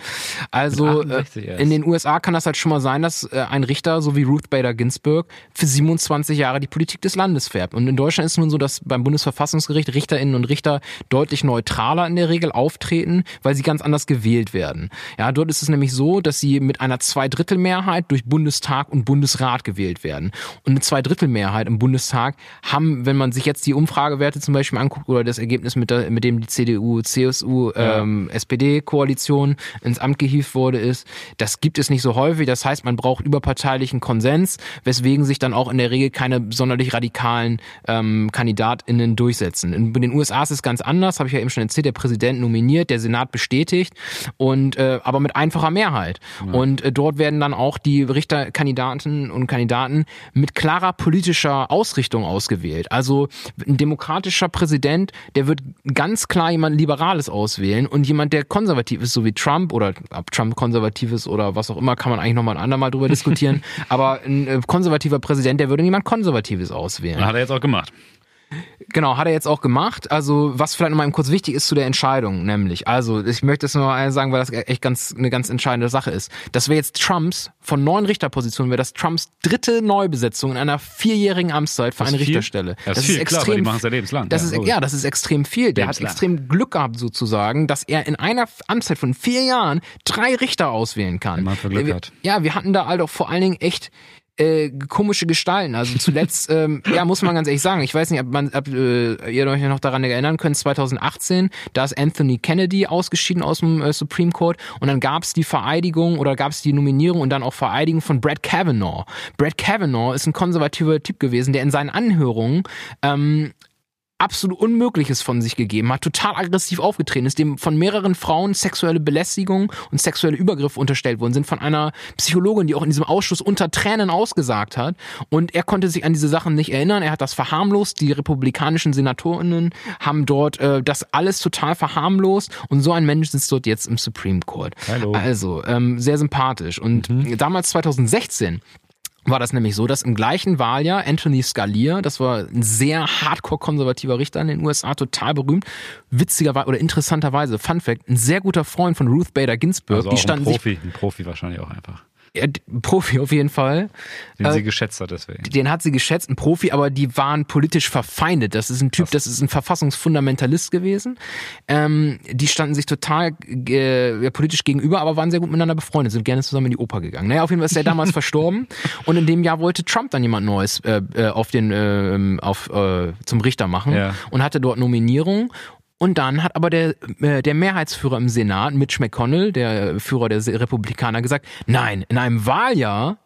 Also äh, 68 erst. in den USA kann das halt schon mal sein, dass äh, ein Richter, so wie Ruth Bader Ginsburg, für 27 Jahre die Politik des Landes färbt. Und in Deutschland ist es nun so, dass beim Bundesverfassungsgericht Richterinnen und Richter deutlich neutraler in der Regel auftreten, weil sie ganz anders gewählt werden. Ja, dort ist es nämlich so, dass sie mit einer Zweidrittelmehrheit durch Bundestag und Bundesrat gewählt werden. Und eine Zweidrittelmehrheit im Bundestag haben, wenn man sich jetzt die Umfragewerte zum Beispiel anguckt oder das Ergebnis mit, der, mit dem die CDU, CSU, ähm, SPD-Koalition ins Amt gehievt wurde, ist, das gibt es nicht so häufig. Das heißt, man braucht überparteilichen Konsens, weswegen sich dann auch in der Regel keine sonderlich radikalen ähm, KandidatInnen durchsetzen. In den USA ist es ganz anders, habe ich ja eben schon erzählt, der Präsident nominiert, der Senat bestätigt und äh, aber mit einfacher Mehrheit. Und äh, dort werden dann auch die Richterkandidaten und Kandidaten mit klarer politischer Ausrichtung ausgewählt. Also ein demokratischer Präsident, der wird ganz klar jemand Liberales auswählen und jemand, der konservativ ist, so wie Trump oder ob Trump konservativ ist oder was auch immer, kann man eigentlich nochmal ein andermal drüber diskutieren. Aber ein äh, konservativer Präsident, der würde niemand Konservatives auswählen. Hat er jetzt auch gemacht. Genau, hat er jetzt auch gemacht. Also, was vielleicht nochmal kurz wichtig ist zu der Entscheidung, nämlich, also, ich möchte es nur mal sagen, weil das echt ganz, eine ganz entscheidende Sache ist. Das wäre jetzt Trumps, von neun Richterpositionen wäre das Trumps dritte Neubesetzung in einer vierjährigen Amtszeit für Das eine viel. Richterstelle. Das ist viel, klar, weil die machen es ja lebenslang. Das Ja, ist, ja, das ist extrem viel. Der hat extrem Glück gehabt, sozusagen, dass er in einer Amtszeit von vier Jahren drei Richter auswählen kann. Wenn man Glück hat. Ja, wir hatten da halt auch vor allen Dingen echt äh, komische Gestalten. Also zuletzt, ähm, ja, muss man ganz ehrlich sagen, ich weiß nicht, ob, man, ob äh, ihr euch noch daran erinnern könnt, 2018, da ist Anthony Kennedy ausgeschieden aus dem äh, Supreme Court und dann gab es die Vereidigung oder gab es die Nominierung und dann auch Vereidigung von Brett Kavanaugh. Brett Kavanaugh ist ein konservativer Typ gewesen, der in seinen Anhörungen ähm, absolut Unmögliches von sich gegeben hat, total aggressiv aufgetreten ist, dem von mehreren Frauen sexuelle Belästigung und sexuelle Übergriffe unterstellt worden sind, von einer Psychologin, die auch in diesem Ausschuss unter Tränen ausgesagt hat. Und er konnte sich an diese Sachen nicht erinnern. Er hat das verharmlost. Die republikanischen Senatorinnen haben dort äh, das alles total verharmlost. Und so ein Mensch sitzt dort jetzt im Supreme Court. Hallo. Also, ähm, sehr sympathisch. Und damals 2016 war das nämlich so, dass im gleichen Wahljahr Anthony Scalia, das war ein sehr hardcore konservativer Richter in den USA, total berühmt, witzigerweise oder interessanterweise, Fun Fact, ein sehr guter Freund von Ruth Bader Ginsburg, Also die auch ein standen sich, Profi, ein Profi wahrscheinlich auch einfach. Ja, Profi auf jeden Fall, Den Äh, sie geschätzt hat deswegen. den hat sie geschätzt, ein Profi, aber die waren politisch verfeindet. Das ist ein Typ, das ist ein Verfassungsfundamentalist gewesen. Ähm, die standen sich total äh, ja, politisch gegenüber, aber waren sehr gut miteinander befreundet, sind gerne zusammen in die Oper gegangen. Naja, auf jeden Fall ist er damals verstorben und in dem Jahr wollte Trump dann jemand Neues äh, äh, auf den äh, auf äh, zum Richter machen Ja. und hatte dort Nominierung. Und dann hat aber der, äh, der Mehrheitsführer im Senat, Mitch McConnell, der Führer der Republikaner, gesagt, nein, in einem Wahljahr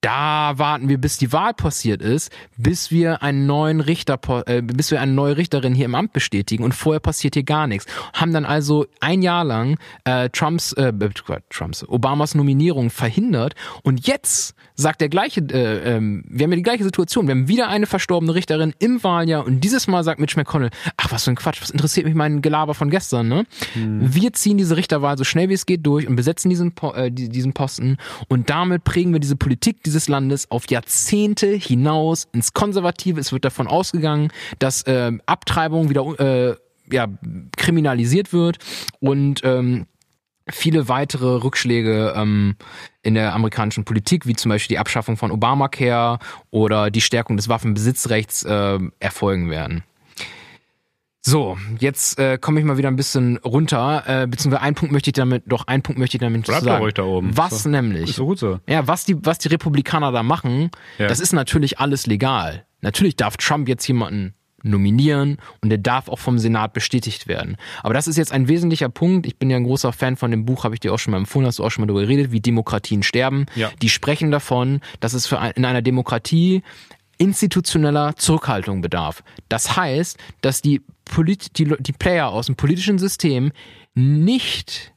da warten wir, bis die Wahl passiert ist, bis wir einen neuen Richter, äh, bis wir eine neue Richterin hier im Amt bestätigen. Und vorher passiert hier gar nichts. Haben dann also ein Jahr lang äh, Trumps, äh, Quatsch, Trumps, Obamas Nominierung verhindert. Und jetzt sagt der gleiche, äh, ähm, wir haben ja die gleiche Situation, wir haben wieder eine verstorbene Richterin im Wahljahr. Und dieses Mal sagt Mitch McConnell, ach was für ein Quatsch, was interessiert mich mein Gelaber von gestern, ne? Wir ziehen diese Richterwahl so schnell wie es geht durch und besetzen diesen, äh, die- diesen Posten. Und damit prägen wir diese Politik dieses Landes auf Jahrzehnte hinaus ins Konservative. Es wird davon ausgegangen, dass äh, Abtreibung wieder äh, ja, kriminalisiert wird und ähm, viele weitere Rückschläge ähm, in der amerikanischen Politik, wie zum Beispiel die Abschaffung von Obamacare oder die Stärkung des Waffenbesitzrechts äh, erfolgen werden. So, jetzt äh, komme ich mal wieder ein bisschen runter, äh, beziehungsweise einen Punkt möchte ich damit, doch einen Punkt möchte ich damit Bleib zu doch sagen. ruhig da oben. Was So. nämlich? Ist so gut so. Ja, was die, was die Republikaner da machen, Ja. das ist natürlich alles legal. Natürlich darf Trump jetzt jemanden nominieren und der darf auch vom Senat bestätigt werden. Aber das ist jetzt ein wesentlicher Punkt. Ich bin ja ein großer Fan von dem Buch, habe ich dir auch schon mal empfohlen, hast du auch schon mal darüber geredet, wie Demokratien sterben. Ja. Die sprechen davon, dass es für ein, in einer Demokratie institutioneller Zurückhaltung bedarf. Das heißt, dass die, Polit die, die Player aus dem politischen System nicht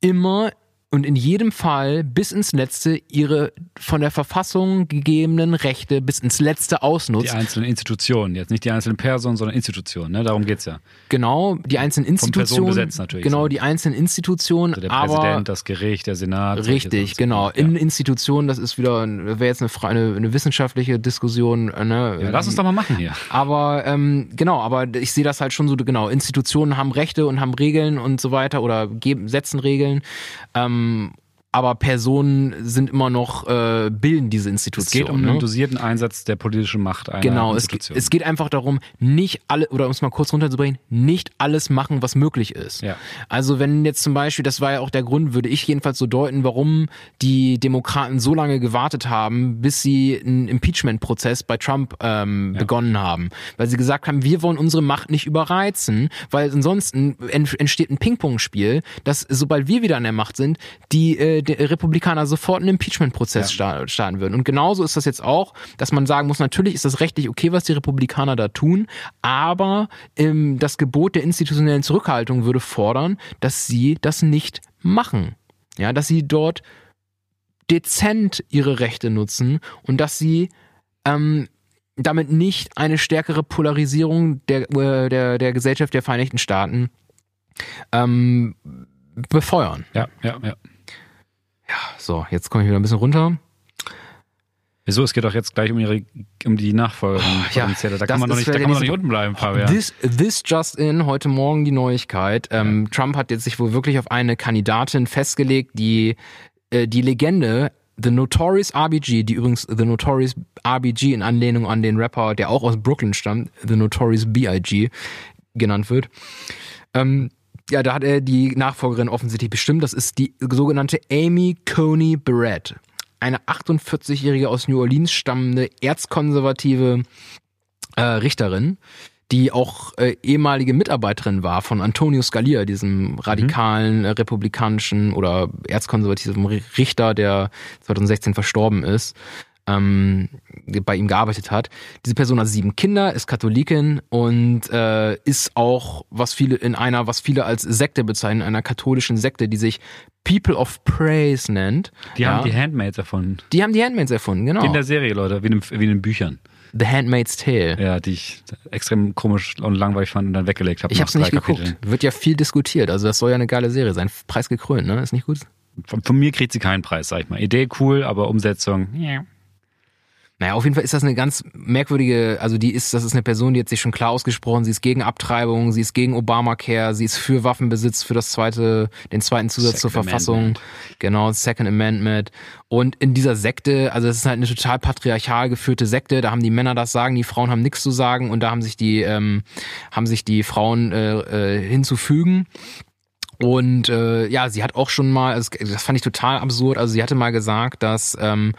immer und in jedem Fall bis ins Letzte ihre von der Verfassung gegebenen Rechte bis ins Letzte Die ausnutzt. einzelnen Institutionen, jetzt nicht die einzelnen Personen, sondern Institutionen, ne? Darum geht's ja. Genau, die einzelnen Institutionen. besetzt natürlich, Genau, die einzelnen Institutionen. Also der aber Präsident, das Gericht, der Senat. Richtig, genau. Ja. In Institutionen, das ist wieder, wäre jetzt eine, eine, eine wissenschaftliche Diskussion. äh, Ne? ja, lass uns doch mal machen hier. Aber ähm, genau, aber ich sehe das halt schon so, genau, Institutionen haben Rechte und haben Regeln und so weiter oder geben, setzen Regeln. Ähm, um, aber Personen sind immer noch, äh, bilden diese Es Institution. geht um ne? einen dosierten Einsatz der politischen Macht einer Genau, es, es geht einfach darum, nicht alle, oder um es mal kurz runterzubrechen, nicht alles machen, was möglich ist. Ja. Also wenn jetzt zum Beispiel, das war ja auch der Grund, würde ich jedenfalls so deuten, warum die Demokraten so lange gewartet haben, bis sie einen Impeachment-Prozess bei Trump ähm, begonnen haben. Weil sie gesagt haben, wir wollen unsere Macht nicht überreizen, weil ansonsten ent- entsteht ein Ping-Pong-Spiel, dass sobald wir wieder an der Macht sind, die, äh, die Republikaner sofort einen Impeachment-Prozess sta- starten würden. Und genauso ist das jetzt auch, dass man sagen muss, natürlich ist das rechtlich okay, was die Republikaner da tun, aber ähm, das Gebot der institutionellen Zurückhaltung würde fordern, dass sie das nicht machen. Ja, dass sie dort dezent ihre Rechte nutzen und dass sie ähm, damit nicht eine stärkere Polarisierung der, äh, der, der Gesellschaft der Vereinigten Staaten ähm, befeuern. ja, ja, ja. So, jetzt komme ich wieder ein bisschen runter. Wieso? Es geht doch jetzt gleich um, ihre, um die Nachfolgerin. Oh, ja, da das kann man doch nicht, da kann man nicht unten bleiben, Fabian. This, this just in, heute Morgen die Neuigkeit. Ähm, Trump hat jetzt sich wohl wirklich auf eine Kandidatin festgelegt, die äh, die Legende The Notorious RBG, die übrigens The Notorious RBG in Anlehnung an den Rapper, der auch aus Brooklyn stammt, The Notorious B.I.G. genannt wird. Ähm, ja, da hat er die Nachfolgerin offensichtlich bestimmt. Das ist die sogenannte Amy Coney Barrett. Eine 48-jährige aus New Orleans stammende erzkonservative äh, Richterin, die auch äh, ehemalige Mitarbeiterin war von Antonio Scalia, diesem radikalen äh, republikanischen oder erzkonservativen Ri- Richter, der 2016 verstorben ist, ähm, bei ihm gearbeitet hat. Diese Person hat sieben Kinder, ist Katholikin und äh, ist auch, was viele in einer, was viele als Sekte bezeichnen, einer katholischen Sekte, die sich People of Praise nennt. die ja, haben die Handmaids erfunden. die haben die Handmaids erfunden, genau. Die in der Serie, Leute, wie in, den- wie in den Büchern. The Handmaid's Tale. Ja, die ich extrem komisch und langweilig fand und dann weggelegt habe. Ich hab's nicht geguckt. Kapiteln. Wird ja viel diskutiert. Also das soll ja eine geile Serie sein. Preis gekrönt, ne? Ist nicht gut? Von, von mir kriegt sie keinen Preis, sag ich mal. Idee cool, aber Umsetzung. Ja. Naja, auf jeden Fall ist das eine ganz merkwürdige, also die ist, das ist eine Person, die hat sich schon klar ausgesprochen, sie ist gegen Abtreibung, sie ist gegen Obamacare, sie ist für Waffenbesitz, für das zweite, den zweiten Zusatz zur Second Verfassung. Amendment. Genau, Second Amendment. Und in dieser Sekte, also es ist halt eine total patriarchal geführte Sekte, da haben die Männer das Sagen, die Frauen haben nichts zu sagen und da haben sich die, ähm, haben sich die Frauen äh, äh, hinzufügen. Und äh, ja, sie hat auch schon mal, also das fand ich total absurd, also sie hatte mal gesagt, dass ähm,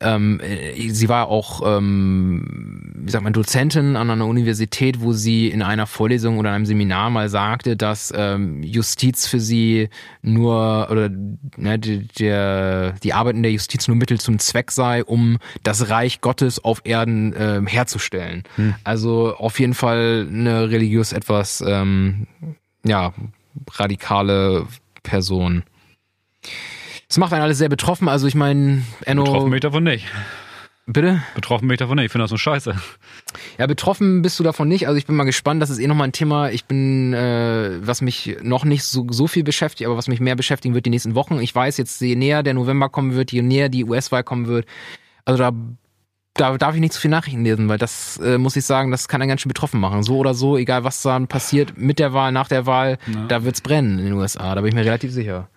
ähm, äh, sie war auch, ähm, wie sagt man, Dozentin an einer Universität, wo sie in einer Vorlesung oder einem Seminar mal sagte, dass ähm, Justiz für sie nur oder ne, die, die Arbeit in der Justiz nur Mittel zum Zweck sei, um das Reich Gottes auf Erden ähm, herzustellen. Also auf jeden Fall eine religiös etwas ähm, ja radikale Person. Das macht einen alles sehr betroffen. Also ich meine, Enno, Betroffen bin ich davon nicht. bitte? Betroffen bin ich davon nicht. Ich finde das so scheiße. Ja, betroffen bist du davon nicht. Also ich bin mal gespannt. Das ist eh nochmal ein Thema. Ich bin, äh, was mich noch nicht so, so viel beschäftigt, aber was mich mehr beschäftigen wird die nächsten Wochen. Ich weiß jetzt, je näher der November kommen wird, je näher die US-Wahl kommen wird. Also da, da darf ich nicht zu viel Nachrichten lesen, weil das, äh, muss ich sagen, das kann einen ganz schön betroffen machen. So oder so, egal was dann passiert mit der Wahl, nach der Wahl, Ja. da wird's brennen in den USA. Da bin ich mir relativ sicher.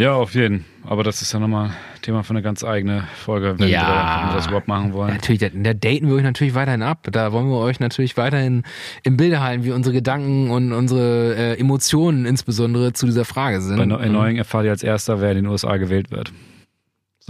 Ja, auf jeden. Aber das ist ja nochmal Thema für eine ganz eigene Folge, wenn, Ja. wir, wenn wir das überhaupt machen Ja, wollen. natürlich, da, da daten wir euch natürlich weiterhin ab. Da wollen wir euch natürlich weiterhin im Bilde halten, wie unsere Gedanken und unsere äh, Emotionen insbesondere zu dieser Frage sind. Bei Neu- Erneuung erfahrt ihr als erster, wer in den USA gewählt wird.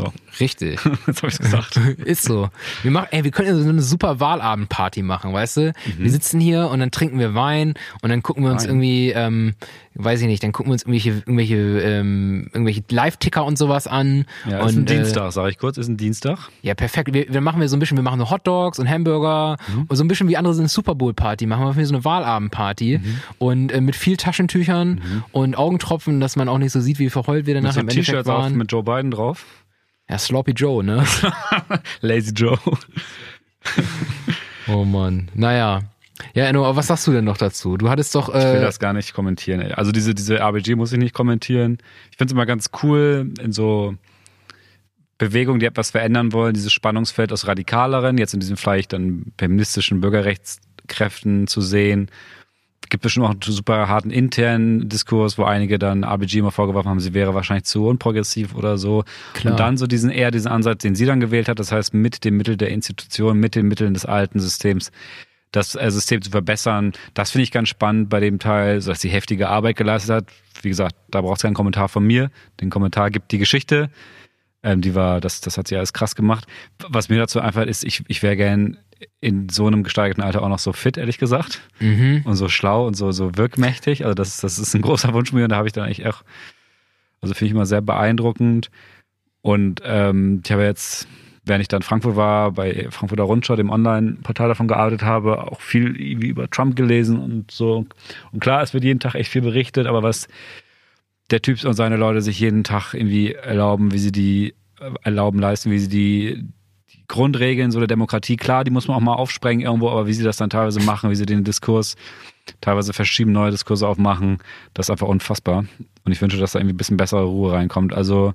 So, Richtig. jetzt habe ich es gesagt. Ist so. Wir machen, ey, wir können ja so eine super Wahlabendparty machen, weißt du? Wir sitzen hier und dann trinken wir Wein und dann gucken wir uns Wein. irgendwie, ähm, weiß ich nicht, dann gucken wir uns irgendwelche, irgendwelche, ähm, irgendwelche Live-Ticker und sowas an. Ja, und, ist ein äh, Dienstag, sage ich kurz, ist ein Dienstag. Ja, perfekt. Wir, wir machen wir so ein bisschen, wir machen so Hotdogs und Hamburger und so ein bisschen wie andere sind Super Bowl Party. Machen wir für so eine Wahlabendparty und äh, mit viel Taschentüchern und Augentropfen, dass man auch nicht so sieht, wie verheult wir Mit danach so im Endeffekt T-Shirts auf waren. mit Joe Biden drauf. Ja, Sloppy Joe, ne? Lazy Joe. oh Mann. Naja. Ja, Enno, aber was sagst du denn noch dazu? Du hattest doch, Ich will äh, das gar nicht kommentieren. ey. Also diese, diese RBG muss ich nicht kommentieren. Ich finde es immer ganz cool in so Bewegungen, die etwas verändern wollen, dieses Spannungsfeld aus radikaleren, jetzt in diesem vielleicht dann feministischen Bürgerrechtskräften zu sehen gibt bestimmt auch einen super harten internen Diskurs, wo einige dann RBG immer vorgeworfen haben, sie wäre wahrscheinlich zu unprogressiv oder so. Klar. Und dann so diesen eher diesen Ansatz, den sie dann gewählt hat, das heißt mit dem Mittel der Institution, mit den Mitteln des alten Systems, das äh, System zu verbessern. Das finde ich ganz spannend bei dem Teil, dass sie heftige Arbeit geleistet hat. Wie gesagt, da braucht es keinen Kommentar von mir. Den Kommentar gibt die Geschichte. Ähm, die war, das, das hat sie alles krass gemacht. Was mir dazu einfällt, ist, ich, ich wäre gern in so einem gesteigerten Alter auch noch so fit, ehrlich gesagt. Mhm. Und so schlau und so, so wirkmächtig. Also das, das ist ein großer Wunsch mir und da habe ich dann eigentlich auch, also finde ich immer sehr beeindruckend. Und ähm, ich habe jetzt, während ich dann in Frankfurt war, bei Frankfurter Rundschau, dem Online-Portal davon gearbeitet habe, auch viel über Trump gelesen und so. Und klar, es wird jeden Tag echt viel berichtet, aber was der Typ und seine Leute sich jeden Tag irgendwie erlauben, wie sie die äh, erlauben leisten, wie sie die, die Grundregeln so der Demokratie, klar, die muss man auch mal aufsprengen irgendwo, aber wie sie das dann teilweise machen, wie sie den Diskurs teilweise verschieben, neue Diskurse aufmachen, das ist einfach unfassbar. Und ich wünsche, dass da irgendwie ein bisschen bessere Ruhe reinkommt. Also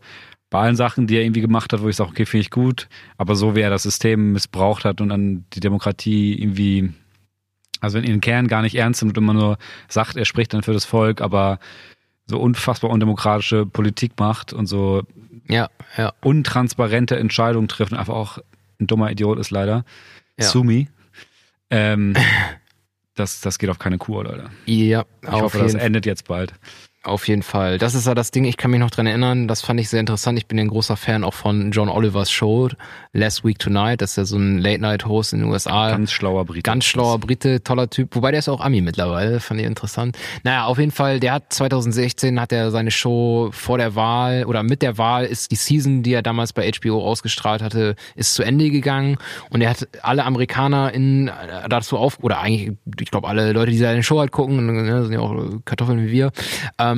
bei allen Sachen, die er irgendwie gemacht hat, wo ich sage, okay, finde ich gut, aber so wie er das System missbraucht hat und dann die Demokratie irgendwie, also wenn ihn Kern gar nicht ernst nimmt und immer nur sagt, er spricht dann für das Volk, aber so unfassbar undemokratische Politik macht und so Ja, ja. untransparente Entscheidungen trifft und einfach auch ein dummer Idiot ist leider. Ja. Sumi. Ähm, das, das geht auf keine Kur, Leute. Ja, Ich hoffe, das endet jetzt bald. Auf jeden Fall. Das ist ja das Ding, ich kann mich noch dran erinnern, das fand ich sehr interessant. Ich bin ein großer Fan auch von John Olivers Show, Last Week Tonight. Das ist ja so ein Late-Night-Host in den USA. Ganz schlauer Brite. Ganz schlauer Brite, toller Typ. Wobei der ist auch Ami mittlerweile, fand ich interessant. Naja, auf jeden Fall, der hat 2016 hat er seine Show vor der Wahl oder mit der Wahl ist die Season, die er damals bei HBO ausgestrahlt hatte, ist zu Ende gegangen und er hat alle Amerikaner in dazu auf oder eigentlich, ich glaube alle Leute, die seine Show halt gucken, ne, sind ja auch Kartoffeln wie wir, ähm,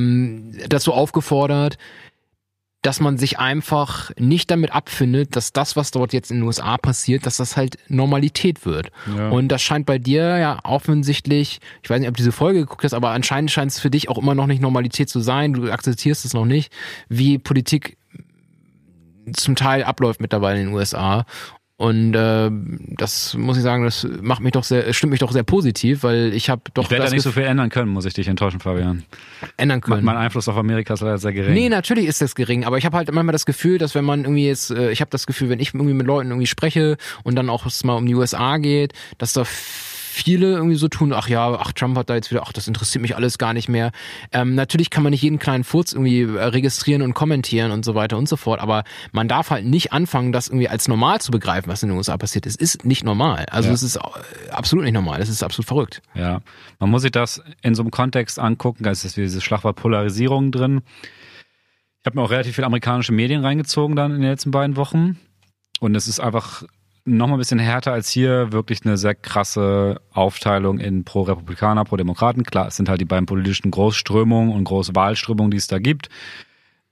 dazu aufgefordert, dass man sich einfach nicht damit abfindet, dass das, was dort jetzt in den USA passiert, dass das halt Normalität wird. Ja. Und das scheint bei dir ja offensichtlich, ich weiß nicht, ob du diese Folge geguckt hast, aber anscheinend scheint es für dich auch immer noch nicht Normalität zu sein. Du akzeptierst es noch nicht, wie Politik zum Teil abläuft mittlerweile in den USA. Und äh, das muss ich sagen, das macht mich doch sehr, stimmt mich doch sehr positiv, weil ich habe doch ich werde da nicht so viel ändern können, muss ich dich enttäuschen, Fabian. ändern können. Mein Einfluss auf Amerika ist leider sehr gering. Nee, natürlich ist das gering, aber ich habe halt manchmal das Gefühl, dass wenn man irgendwie jetzt, äh, ich habe das Gefühl, wenn ich irgendwie mit Leuten irgendwie spreche und dann auch es mal um die USA geht, dass da viele irgendwie so tun, ach ja, ach Trump hat da jetzt wieder, ach das interessiert mich alles gar nicht mehr. Ähm, natürlich kann man nicht jeden kleinen Furz irgendwie äh, registrieren und kommentieren und so weiter und so fort, aber man darf halt nicht anfangen, das irgendwie als normal zu begreifen, was in den USA passiert. Es ist nicht normal. Also Ja. es ist äh, absolut nicht normal. Es ist absolut verrückt. Ja, man muss sich das in so einem Kontext angucken. Da ist jetzt dieses Schlagwort Polarisierung drin. Ich habe mir auch relativ viele amerikanische Medien reingezogen dann in den letzten beiden Wochen. Und es ist einfach noch mal ein bisschen härter als hier. Wirklich eine sehr krasse Aufteilung in Pro-Republikaner, Pro-Demokraten. Klar, es sind halt die beiden politischen Großströmungen und Großwahlströmungen, die es da gibt.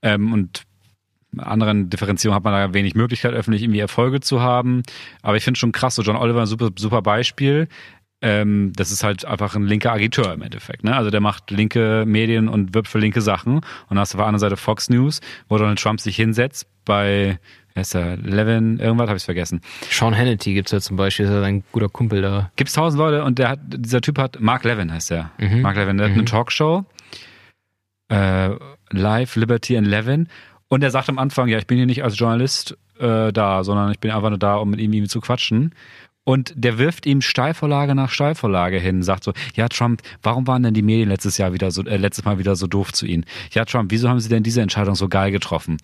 Ähm, und anderen Differenzierungen hat man da wenig Möglichkeit, öffentlich irgendwie Erfolge zu haben. Aber ich finde schon krass, so John Oliver ein super, super Beispiel. Ähm, das ist halt einfach ein linker Agiteur im Endeffekt. Ne? Also der macht linke Medien und wirbt für linke Sachen. Und dann hast du auf der anderen Seite Fox News, wo Donald Trump sich hinsetzt bei, ist der, Levin, irgendwas, habe ich vergessen. Sean Hannity gibt's ja zum Beispiel, ist ja ein guter Kumpel da. Gibt's tausend Leute und der hat, dieser Typ hat, Mark Levin heißt der. Mhm. Mark Levin, der hat Mhm. eine Talkshow, äh, Live, Liberty and Levin. Und er sagt am Anfang, ja, ich bin hier nicht als Journalist äh, da, sondern ich bin einfach nur da, um mit ihm irgendwie zu quatschen. Und der wirft ihm Steilvorlage nach Steilvorlage hin, sagt so, ja Trump, warum waren denn die Medien letztes Jahr wieder so, äh, letztes Mal wieder so doof zu Ihnen? Ja Trump, wieso haben Sie denn diese Entscheidung so geil getroffen?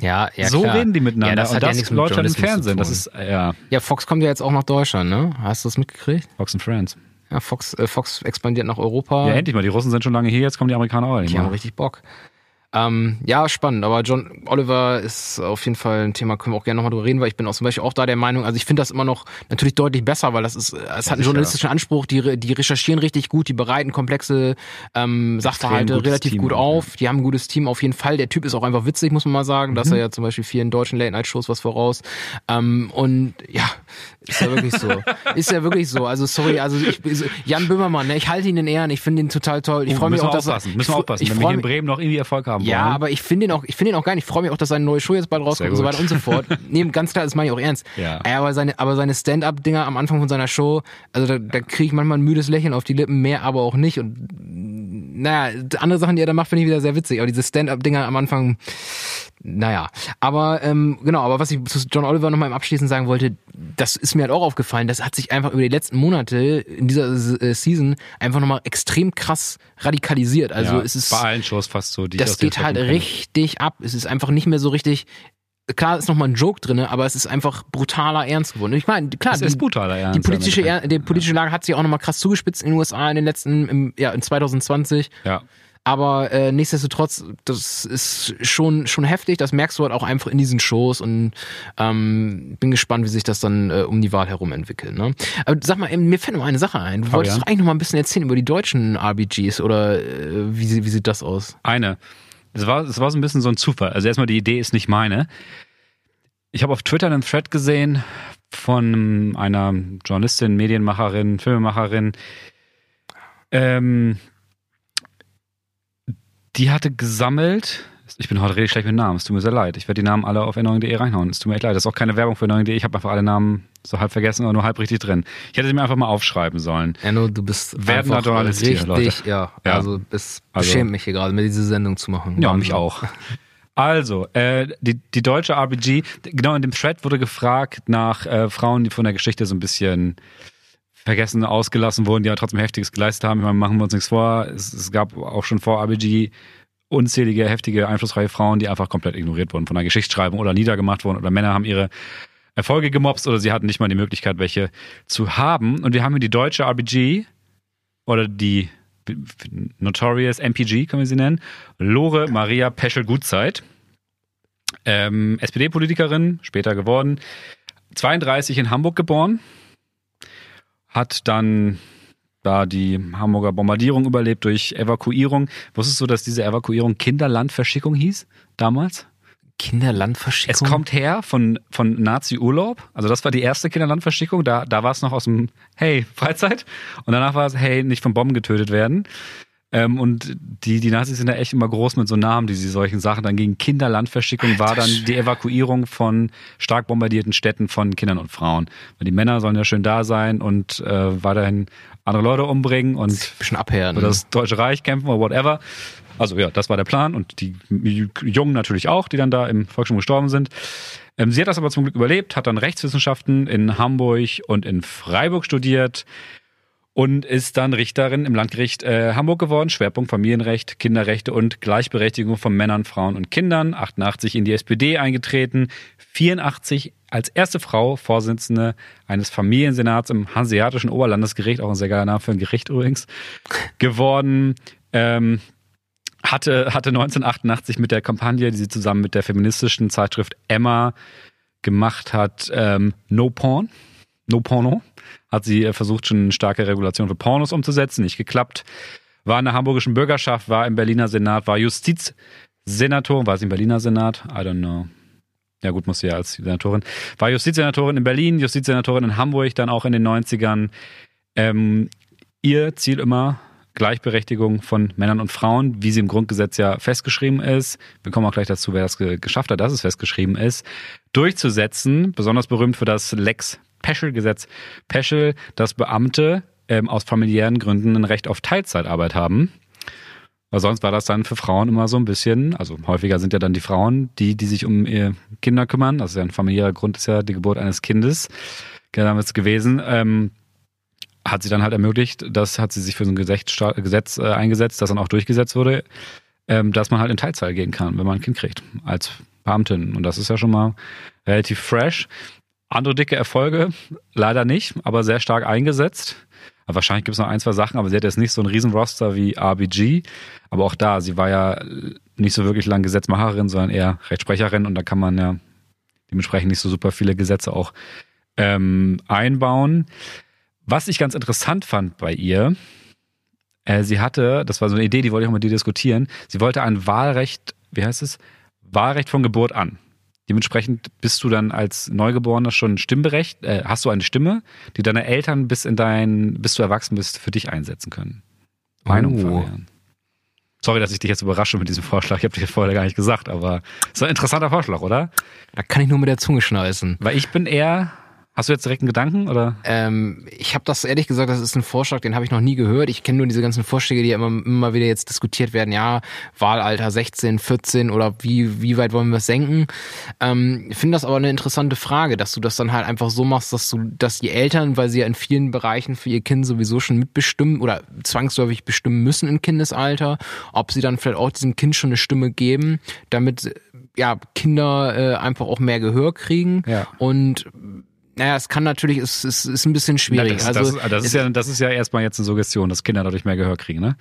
Ja, ja so klar. reden die miteinander. Ja, das und hat ja das nichts mit dann im Fernsehen. Das ist, ja, Ja, Fox kommt ja jetzt auch nach Deutschland, ne? Hast du das mitgekriegt? Fox and Friends. Ja, Fox, äh, Fox expandiert nach Europa. Ja, endlich mal. Die Russen sind schon lange hier, jetzt kommen die Amerikaner auch nicht Die haben richtig Bock. Ähm, ja, spannend. Aber John Oliver ist auf jeden Fall ein Thema, können wir auch gerne nochmal drüber reden, weil ich bin auch zum Beispiel auch da der Meinung, also ich finde das immer noch natürlich deutlich besser, weil das ist, es hat einen sicher. journalistischen Anspruch, die, die recherchieren richtig gut, die bereiten komplexe ähm, Sachverhalte relativ Team gut auf, die haben ein gutes Team auf jeden Fall. Der Typ ist auch einfach witzig, muss man mal sagen. Mhm. Da ist er ja zum Beispiel vielen deutschen Late-Night-Shows was voraus. Ähm, und ja, Ist ja wirklich so. Ist ja wirklich so. Also sorry, also ich, Jan Böhmermann, ne, ich halte ihn in Ehren, ich finde ihn total toll. Ich Oh, freue mich auch, dass er, aufpassen. ich, Müssen wir aufpassen, ich wenn wir hier in Bremen noch irgendwie Erfolg haben ja, wollen. aber ich finde ihn auch, ich finde ihn auch geil. Ich freue mich auch, dass seine neue Show jetzt bald rauskommt und so weiter und so fort. nee, ganz klar, das meine ich auch ernst. Ja. Aber seine, aber seine Stand-up-Dinger am Anfang von seiner Show, also da, da kriege ich manchmal ein müdes Lächeln auf die Lippen, mehr aber auch nicht. Und naja, andere Sachen, die er da macht, finde ich wieder sehr witzig. Aber diese Stand-up-Dinger am Anfang, naja. Aber ähm, genau, aber was ich zu John Oliver nochmal im Abschließend sagen wollte, das ist mir halt auch aufgefallen, das hat sich einfach über die letzten Monate in dieser äh, Season einfach nochmal extrem krass radikalisiert. Also ja, es ist bei allen Shows fast so. Die das geht halt kenne. richtig ab. Es ist einfach nicht mehr so richtig. Klar ist nochmal ein Joke drinne, aber es ist einfach brutaler Ernst geworden. Ich meine, klar, Das ist die, brutaler, ja. die politische, Er- die politische Lage hat sich auch nochmal krass zugespitzt in den USA in den letzten, im, ja, in 2020. Ja. Aber äh, nichtsdestotrotz, das ist schon schon heftig. Das merkst du halt auch einfach in diesen Shows und ähm, bin gespannt, wie sich das dann äh, um die Wahl herum entwickelt. Ne? Aber sag mal, ähm, mir fällt noch eine Sache ein. Du wolltest ja. doch eigentlich noch mal ein bisschen erzählen über die deutschen RBGs oder äh, wie, wie sieht das aus? Eine. Es war, es war so ein bisschen so ein Zufall. Also erstmal, die Idee ist nicht meine. Ich habe auf Twitter einen Thread gesehen von einer Journalistin, Medienmacherin, Filmemacherin. Ähm, die hatte gesammelt. Ich bin heute richtig schlecht mit Namen, es tut mir sehr leid. Ich werde die Namen alle auf erneuung.de reinhauen. Es tut mir echt leid. Das ist auch keine Werbung für erneuung.de. Ich habe einfach alle Namen so halb vergessen oder nur halb richtig drin. Ich hätte sie mir einfach mal aufschreiben sollen. Enno, du bist Werdender Journalist hier, richtig, Leute. ja, Ja. also es Also- beschämt mich hier gerade, mir diese Sendung zu machen. Ja, mich auch. Also, äh, die, die deutsche RBG, genau in dem Thread wurde gefragt nach äh, Frauen, die von der Geschichte so ein bisschen vergessen, ausgelassen wurden, die ja trotzdem Heftiges geleistet haben. Ich meine, machen wir uns nichts vor. Es, es gab auch schon vor RBG unzählige, heftige, einflussreiche Frauen, die einfach komplett ignoriert wurden von der Geschichtsschreibung oder niedergemacht wurden oder Männer haben ihre Erfolge gemobst oder sie hatten nicht mal die Möglichkeit, welche zu haben. Und wir haben hier die deutsche RBG oder die Notorious MPG, können wir sie nennen. Lore Maria Peschel-Gutzeit. Ähm, SPD-Politikerin, später geworden. 32 in Hamburg geboren. Hat dann da die Hamburger Bombardierung überlebt durch Evakuierung. Wusstest du, dass diese Evakuierung Kinderlandverschickung hieß damals? Kinderlandverschickung. Es kommt her von, von Nazi-Urlaub. Also das war die erste Kinderlandverschickung. Da, da war es noch aus dem, hey, Freizeit. Und danach war es, hey, nicht von Bomben getötet werden. Ähm, und die, die Nazis sind da echt immer groß mit so Namen, die sie solchen Sachen. Dann gegen Kinderlandverschickung war dann die Evakuierung von stark bombardierten Städten von Kindern und Frauen. Weil die Männer sollen ja schön da sein und äh, weiterhin andere Leute umbringen und bisschen abhärten. oder das Deutsche Reich kämpfen oder whatever. Also ja, das war der Plan und die Jungen natürlich auch, die dann da im Volksschirm gestorben sind. Ähm, sie hat das aber zum Glück überlebt, hat dann Rechtswissenschaften in Hamburg und in Freiburg studiert und ist dann Richterin im Landgericht äh, Hamburg geworden. Schwerpunkt Familienrecht, Kinderrechte und Gleichberechtigung von Männern, Frauen und Kindern. 88 in die SPD eingetreten, 84 als erste Frau Vorsitzende eines Familiensenats im Hanseatischen Oberlandesgericht, auch ein sehr geiler Name für ein Gericht übrigens, geworden. Ähm, hatte, hatte 1988 mit der Kampagne, die sie zusammen mit der feministischen Zeitschrift Emma gemacht hat, ähm, No Porn, No Porno, hat sie äh, versucht, schon starke Regulation für Pornos umzusetzen, nicht geklappt. War in der hamburgischen Bürgerschaft, war im Berliner Senat, war Justizsenatorin, war sie im Berliner Senat? I don't know. Ja gut, muss sie ja als Senatorin. War Justizsenatorin in Berlin, Justizsenatorin in Hamburg, dann auch in den 90ern. Ähm, ihr Ziel immer Gleichberechtigung von Männern und Frauen, wie sie im Grundgesetz ja festgeschrieben ist. Wir kommen auch gleich dazu, wer das ge geschafft hat, dass es festgeschrieben ist, durchzusetzen. Besonders berühmt für das Lex Peschel-Gesetz. Peschel, dass Beamte ähm, aus familiären Gründen ein Recht auf Teilzeitarbeit haben. Weil sonst war das dann für Frauen immer so ein bisschen, also häufiger sind ja dann die Frauen, die, die sich um ihre Kinder kümmern. Das ist ja ein familiärer Grund, ist ja die Geburt eines Kindes damals gewesen. Ähm, hat sie dann halt ermöglicht, das hat sie sich für so ein Gesetz, Gesetz äh, eingesetzt, das dann auch durchgesetzt wurde, ähm, dass man halt in Teilzeit gehen kann, wenn man ein Kind kriegt, als Beamtin. Und das ist ja schon mal relativ fresh. Andere dicke Erfolge, leider nicht, aber sehr stark eingesetzt. Wahrscheinlich gibt es noch ein, zwei Sachen, aber sie hat jetzt nicht so einen riesen Roster wie RBG. Aber auch da, sie war ja nicht so wirklich lang Gesetzmacherin, sondern eher Rechtsprecherin und da kann man ja dementsprechend nicht so super viele Gesetze auch ähm, einbauen. Was ich ganz interessant fand bei ihr, äh, sie hatte, das war so eine Idee, die wollte ich auch mit dir diskutieren, sie wollte ein Wahlrecht, wie heißt es? Wahlrecht von Geburt an. Dementsprechend bist du dann als Neugeborener schon stimmberecht, äh, hast du eine Stimme, die deine Eltern bis in dein, bis du erwachsen bist, für dich einsetzen können. Meinung Oh. verwehren. Sorry, dass ich dich jetzt überrasche mit diesem Vorschlag. Ich habe dir vorher gar nicht gesagt, aber ist ein interessanter Vorschlag, oder? Da kann ich nur mit der Zunge schnalzen. Weil ich bin eher. Hast du jetzt direkt einen Gedanken oder? Ähm, ich habe das ehrlich gesagt, das ist ein Vorschlag, den habe ich noch nie gehört. Ich kenne nur diese ganzen Vorschläge, die ja immer, immer wieder jetzt diskutiert werden. Ja, Wahlalter 16, 14 oder wie, wie weit wollen wir es senken? Ähm, ich finde das aber eine interessante Frage, dass du das dann halt einfach so machst, dass du, dass die Eltern, weil sie ja in vielen Bereichen für ihr Kind sowieso schon mitbestimmen oder zwangsläufig bestimmen müssen im Kindesalter, ob sie dann vielleicht auch diesem Kind schon eine Stimme geben, damit ja Kinder äh, einfach auch mehr Gehör kriegen Ja. und naja, es kann natürlich, es, es ist ein bisschen schwierig. das, also, das, ist, das, ist ja, das ist ja erstmal jetzt eine Suggestion, dass Kinder dadurch mehr Gehör kriegen, ne?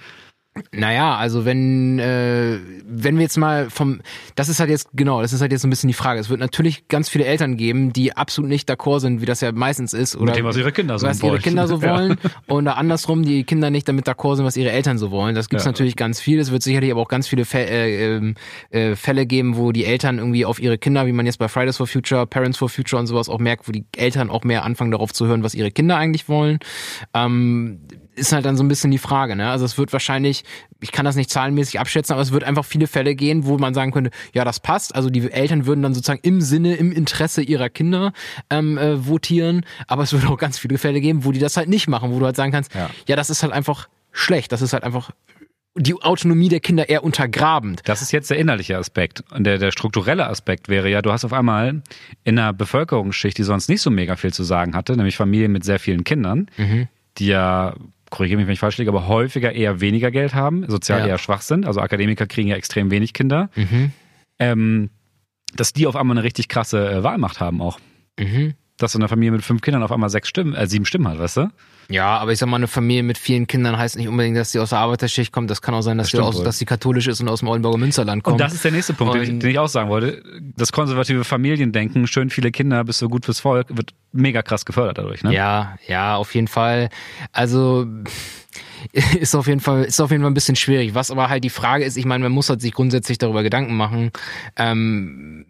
Naja, also wenn, äh, wenn wir jetzt mal vom, das ist halt jetzt, genau, das ist halt jetzt so ein bisschen die Frage. Es wird natürlich ganz viele Eltern geben, die absolut nicht d'accord sind, wie das ja meistens ist. Oder Mit dem, was ihre Kinder so was ihre wollen. Kinder so Ja. wollen. Oder andersrum, die Kinder nicht damit d'accord sind, was ihre Eltern so wollen. Das gibt's Ja. natürlich ganz viel. Es wird sicherlich aber auch ganz viele Fä äh, ähm, äh, Fälle geben, wo die Eltern irgendwie auf ihre Kinder, wie man jetzt bei Fridays for Future, Parents for Future und sowas auch merkt, wo die Eltern auch mehr anfangen darauf zu hören, was ihre Kinder eigentlich wollen. Ähm, ist halt dann so ein bisschen die Frage, ne? Also es wird wahrscheinlich, ich kann das nicht zahlenmäßig abschätzen, aber es wird einfach viele Fälle gehen, wo man sagen könnte, ja, das passt. Also die Eltern würden dann sozusagen im Sinne, im Interesse ihrer Kinder ähm, äh, votieren, aber es wird auch ganz viele Fälle geben, wo die das halt nicht machen, wo du halt sagen kannst, Ja. ja, das ist halt einfach schlecht, das ist halt einfach die Autonomie der Kinder eher untergrabend. Das ist jetzt der innerliche Aspekt. Und der, der strukturelle Aspekt wäre ja, du hast auf einmal in einer Bevölkerungsschicht, die sonst nicht so mega viel zu sagen hatte, nämlich Familien mit sehr vielen Kindern, Mhm. die ja, korrigiere mich, wenn ich falsch liege, aber häufiger eher weniger Geld haben, sozial Ja. eher schwach sind. Also Akademiker kriegen ja extrem wenig Kinder. Mhm. Ähm, dass die auf einmal eine richtig krasse äh, Wahlmacht haben auch. Mhm. Dass so eine Familie mit fünf Kindern auf einmal sechs Stimmen, äh, sieben Stimmen hat, weißt du? Ja, aber ich sag mal, eine Familie mit vielen Kindern heißt nicht unbedingt, dass sie aus der Arbeiterschicht kommt. Das kann auch sein, dass, Das sie aus, dass sie katholisch ist und aus dem Oldenburger Münsterland kommt. Und das ist der nächste Punkt, den ich, den ich auch sagen wollte. Das konservative Familiendenken, schön viele Kinder, bist du gut fürs Volk, wird mega krass gefördert dadurch, ne? Ja, ja, auf jeden Fall. Also ist auf jeden Fall ist auf jeden Fall ein bisschen schwierig. Was aber halt die Frage ist, ich meine, man muss halt sich grundsätzlich darüber Gedanken machen. Ähm,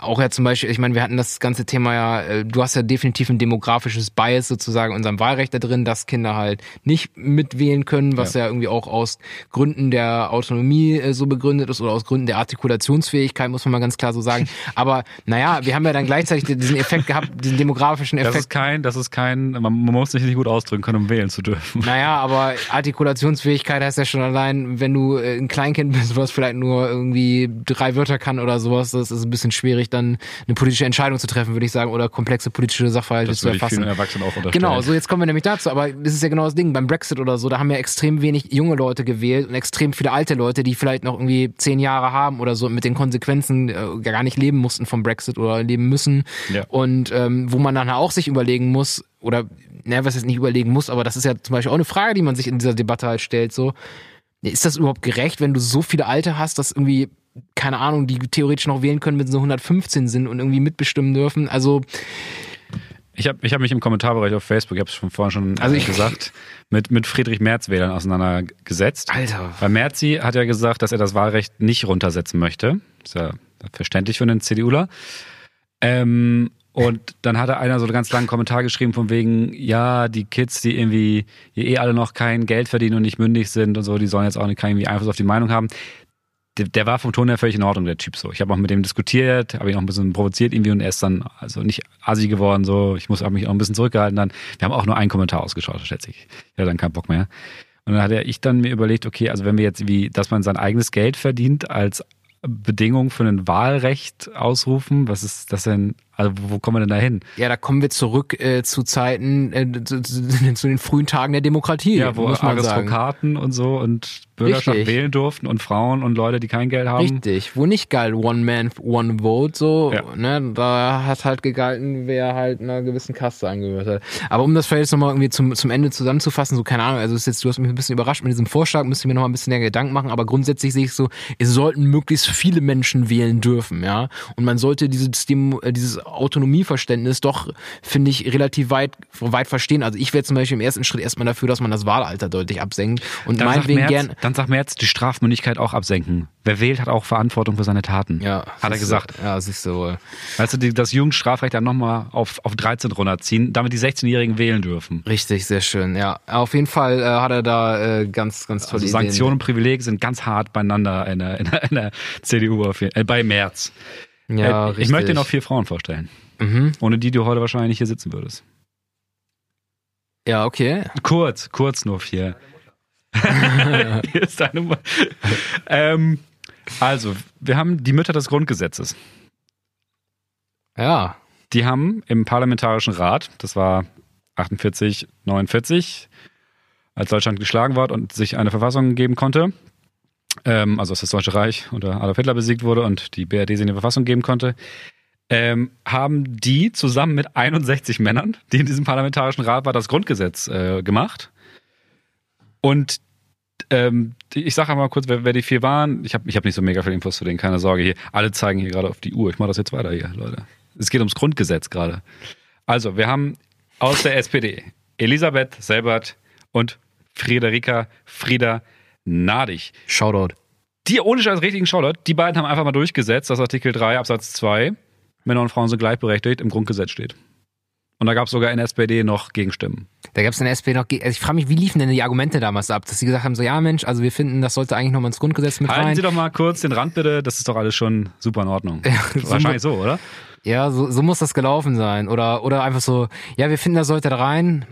auch ja zum Beispiel, ich meine, wir hatten das ganze Thema ja, äh, du hast ja definitiv ein demografisches Bias sozusagen in unserem Wahlrecht da drin, dass Kinder halt nicht mitwählen können, was ja, irgendwie auch aus Gründen der Autonomie äh, so begründet ist oder aus Gründen der Artikulationsfähigkeit, muss man mal ganz klar so sagen. Aber naja, wir haben ja dann gleichzeitig diesen Effekt gehabt, diesen demografischen Das Effekt. ist kein, das ist kein, man, man muss sich nicht gut ausdrücken können, um wählen zu dürfen. Naja, aber Artikulationsfähigkeit heißt ja schon allein, wenn du äh, ein Kleinkind bist, was vielleicht nur irgendwie drei Wörter kann oder sowas, das ist ein bisschen schwierig, dann eine politische Entscheidung zu treffen, würde ich sagen, oder komplexe politische Sachverhalte Das zu würde ich vielen erfassen. Auch. Genau, so jetzt kommen wir nämlich dazu, aber das ist ja genau das Ding, beim Brexit oder so, da haben ja extrem wenig junge Leute gewählt und extrem viele alte Leute, die vielleicht noch irgendwie zehn Jahre haben oder so und mit den Konsequenzen äh, gar nicht leben mussten vom Brexit oder leben müssen Ja. und ähm, wo man dann auch sich überlegen muss oder, na, was jetzt nicht überlegen muss, aber das ist ja zum Beispiel auch eine Frage, die man sich in dieser Debatte halt stellt, so, ist das überhaupt gerecht, wenn du so viele Alte hast, dass irgendwie, keine Ahnung, die theoretisch noch wählen können, wenn sie so 115 sind und irgendwie mitbestimmen dürfen? Also, Ich habe ich hab mich im Kommentarbereich auf Facebook, ich habe es schon vorhin schon Also also ich- gesagt, mit, mit Friedrich Merz-Wählern auseinandergesetzt. Alter. Weil Merzi hat ja gesagt, dass er das Wahlrecht nicht runtersetzen möchte. Ist ja verständlich für einen CDUler. Ähm, und dann hat er einer so einen ganz langen Kommentar geschrieben von wegen, ja, die Kids, die irgendwie die eh alle noch kein Geld verdienen und nicht mündig sind und so, die sollen jetzt auch nicht keinen irgendwie Einfluss auf die Meinung haben. Der, der war vom Ton her völlig in Ordnung, der Typ so. Ich habe auch mit dem diskutiert, habe ihn auch ein bisschen provoziert irgendwie und er ist dann also nicht assi geworden so. Ich muss mich auch ein bisschen zurückgehalten dann. Wir haben auch nur einen Kommentar ausgeschaut, schätze ich. Ich hatte dann keinen Bock mehr. Und dann hat er, ich dann mir überlegt, okay, also wenn wir jetzt wie, dass man sein eigenes Geld verdient als Bedingung für ein Wahlrecht ausrufen, was ist das denn? Also wo kommen wir denn da hin? Ja, da kommen wir zurück äh, zu Zeiten, äh, zu, zu, zu den frühen Tagen der Demokratie, Ja, wo muss man sagen. Aristokraten und so und Bürgerschaft Richtig. wählen durften und Frauen und Leute, die kein Geld haben. Richtig, wo nicht geil One Man, One Vote, so, Ja. ne, da hat halt gegalten, wer halt einer gewissen Kaste angehört hat. Aber um das vielleicht jetzt nochmal irgendwie zum, zum Ende zusammenzufassen, so keine Ahnung, also ist jetzt, du hast mich ein bisschen überrascht mit diesem Vorschlag, müsste ich mir nochmal ein bisschen mehr Gedanken machen, aber grundsätzlich sehe ich so, es sollten möglichst viele Menschen wählen dürfen, ja, und man sollte dieses, äh, dieses Autonomieverständnis doch, finde ich, relativ weit, weit verstehen. Also ich wäre zum Beispiel im ersten Schritt erstmal dafür, dass man das Wahlalter deutlich absenkt und Dann sagt, meinetwegen Merz, gern. dann sagt Merz, die Strafmündigkeit auch absenken. Wer wählt, hat auch Verantwortung für seine Taten. Ja, Hat er gesagt. Ja, siehst du wohl. Weißt du, die, das Jugendstrafrecht dann nochmal auf, auf 13 runterziehen, damit die 16-Jährigen wählen dürfen. Richtig, sehr schön. Ja, auf jeden Fall äh, hat er da äh, ganz, ganz tolle Also Sanktionen und Privilegien sind ganz hart beieinander in der, in der, in der CDU, auf jeden, äh, bei Merz. Ja, äh, richtig. ich möchte dir noch vier Frauen vorstellen, Mhm. ohne die du heute wahrscheinlich nicht hier sitzen würdest. Ja, okay. Kurz, kurz nur vier. hier ist deine Nummer. ähm, also, wir haben die Mütter des Grundgesetzes. Ja. Die haben im Parlamentarischen Rat, das war 48, 49, als Deutschland geschlagen war und sich eine Verfassung geben konnte, ähm, also als das Deutsche Reich unter Adolf Hitler besiegt wurde und die BRD sich eine Verfassung geben konnte, ähm, haben die zusammen mit 61 Männern, die in diesem Parlamentarischen Rat war, das Grundgesetz äh, gemacht. Und ähm, die- ich sage mal kurz, wer, wer die vier waren. Ich habe ich hab nicht so mega viel Infos zu denen, keine Sorge hier. Alle zeigen hier gerade auf die Uhr. Ich mache das jetzt weiter hier, Leute. Es geht ums Grundgesetz gerade. Also, wir haben aus der SPD Elisabeth Selbert und Friederika Frieda Nadig. Shoutout. Die ohne als richtigen Shoutout, die beiden haben einfach mal durchgesetzt, dass Artikel 3 Absatz 2 Männer und Frauen sind gleichberechtigt im Grundgesetz steht. Und da gab es sogar in der SPD noch Gegenstimmen. Da gab es in der SP noch, ge- also ich frage mich, wie liefen denn die Argumente damals ab, dass sie gesagt haben, so ja Mensch, also wir finden, das sollte eigentlich nochmal ins Grundgesetz mit Halten rein. Sie doch mal kurz den Rand bitte, das ist doch alles schon super in Ordnung. so Wahrscheinlich so, oder? Ja, so, so muss das gelaufen sein. Oder, oder einfach so, ja, wir finden, das sollte da rein.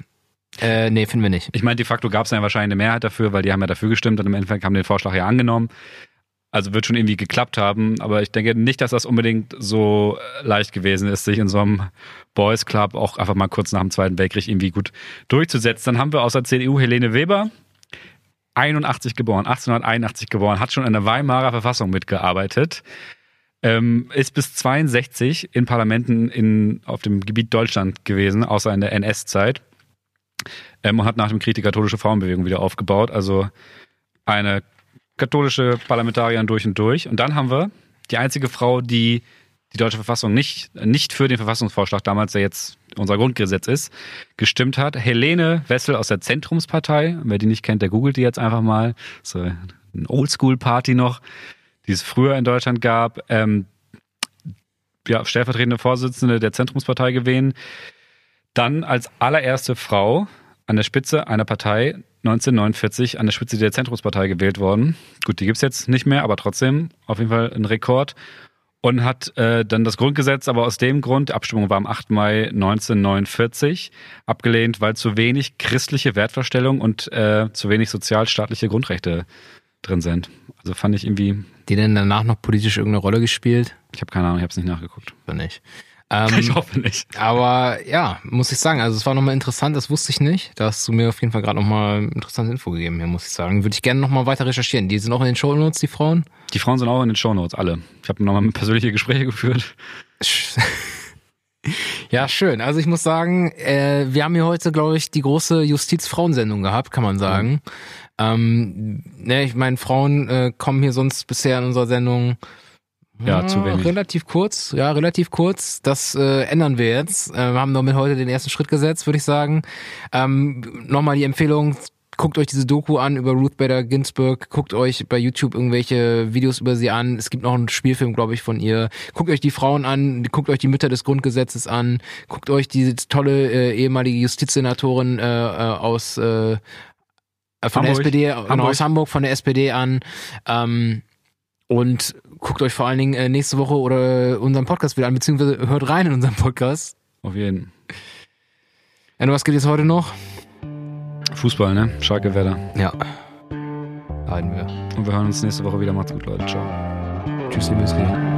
Äh, nee, finden wir nicht. Ich meine, de facto gab es ja wahrscheinlich eine Mehrheit dafür, weil die haben ja dafür gestimmt und im Endeffekt haben den Vorschlag ja angenommen. Also wird schon irgendwie geklappt haben, aber ich denke nicht, dass das unbedingt so äh, leicht gewesen ist, sich in so einem Boys Club auch einfach mal kurz nach dem Zweiten Weltkrieg irgendwie gut durchzusetzen. Dann haben wir aus der CDU Helene Weber, 81 geboren, 1881 geboren, hat schon in der Weimarer Verfassung mitgearbeitet, ähm, ist bis 62 in Parlamenten in, auf dem Gebiet Deutschland gewesen, außer in der NS-Zeit ähm, und hat nach dem Krieg die katholische Frauenbewegung wieder aufgebaut. Also eine katholische Parlamentarierin durch und durch. Und dann haben wir die einzige Frau, die die deutsche Verfassung nicht, nicht für den Verfassungsvorschlag damals, der jetzt unser Grundgesetz ist, gestimmt hat. Helene Wessel aus der Zentrumspartei. Wer die nicht kennt, der googelt die jetzt einfach mal. So eine Oldschool-Party noch, die es früher in Deutschland gab. Ähm, ja, stellvertretende Vorsitzende der Zentrumspartei gewesen. Dann als allererste Frau an der Spitze einer Partei 1949 an der Spitze der Zentrumspartei gewählt worden. Gut, die gibt's jetzt nicht mehr, aber trotzdem auf jeden Fall ein Rekord. Und hat äh, dann das Grundgesetz aber aus dem Grund, die Abstimmung war am 8. Mai 1949, abgelehnt, weil zu wenig christliche Wertvorstellung und äh, zu wenig sozialstaatliche Grundrechte drin sind. Also fand ich irgendwie, Die denn danach noch politisch irgendeine Rolle gespielt? ich habe keine Ahnung, ich habe es nicht nachgeguckt. Oder nicht? Ich Ähm, hoffe nicht. aber ja, muss ich sagen, also es war nochmal interessant, das wusste ich nicht. Da hast du mir auf jeden Fall gerade nochmal interessante Info gegeben, hier, muss ich sagen. Würde ich gerne nochmal weiter recherchieren. Die sind auch in den Shownotes, die Frauen. Die Frauen sind auch in den Shownotes, alle. Ich habe nochmal persönliche Gespräche geführt. Ja, schön. Also ich muss sagen, äh, wir haben hier heute, glaube ich, die große Justiz-Frauensendung gehabt, kann man sagen. Ähm, ne, ich meine, Frauen äh, kommen hier sonst bisher in unserer Sendung Ja, zu wenig. Relativ kurz, ja, relativ kurz. Das äh, ändern wir jetzt. Äh, wir haben damit heute den ersten Schritt gesetzt, würde ich sagen. Ähm, Nochmal die Empfehlung, guckt euch diese Doku an über Ruth Bader Ginsburg, guckt euch bei YouTube irgendwelche Videos über sie an. Es gibt noch einen Spielfilm, glaube ich, von ihr. Guckt euch die Frauen an, guckt euch die Mütter des Grundgesetzes an, guckt euch diese tolle äh, ehemalige Justizsenatorin äh, äh, aus äh, von der Hamburg. SPD, genau, Hamburg. aus Hamburg von der SPD an. Ähm, und guckt euch vor allen Dingen äh, nächste Woche oder unseren Podcast wieder an, beziehungsweise hört rein in unseren Podcast. Auf jeden. Und was geht jetzt heute noch? Fußball, ne? Schalke Werder. Ja. Halten wir. Und wir hören uns nächste Woche wieder. Macht's gut, Leute. Ciao. Tschüss, ihr Müsli.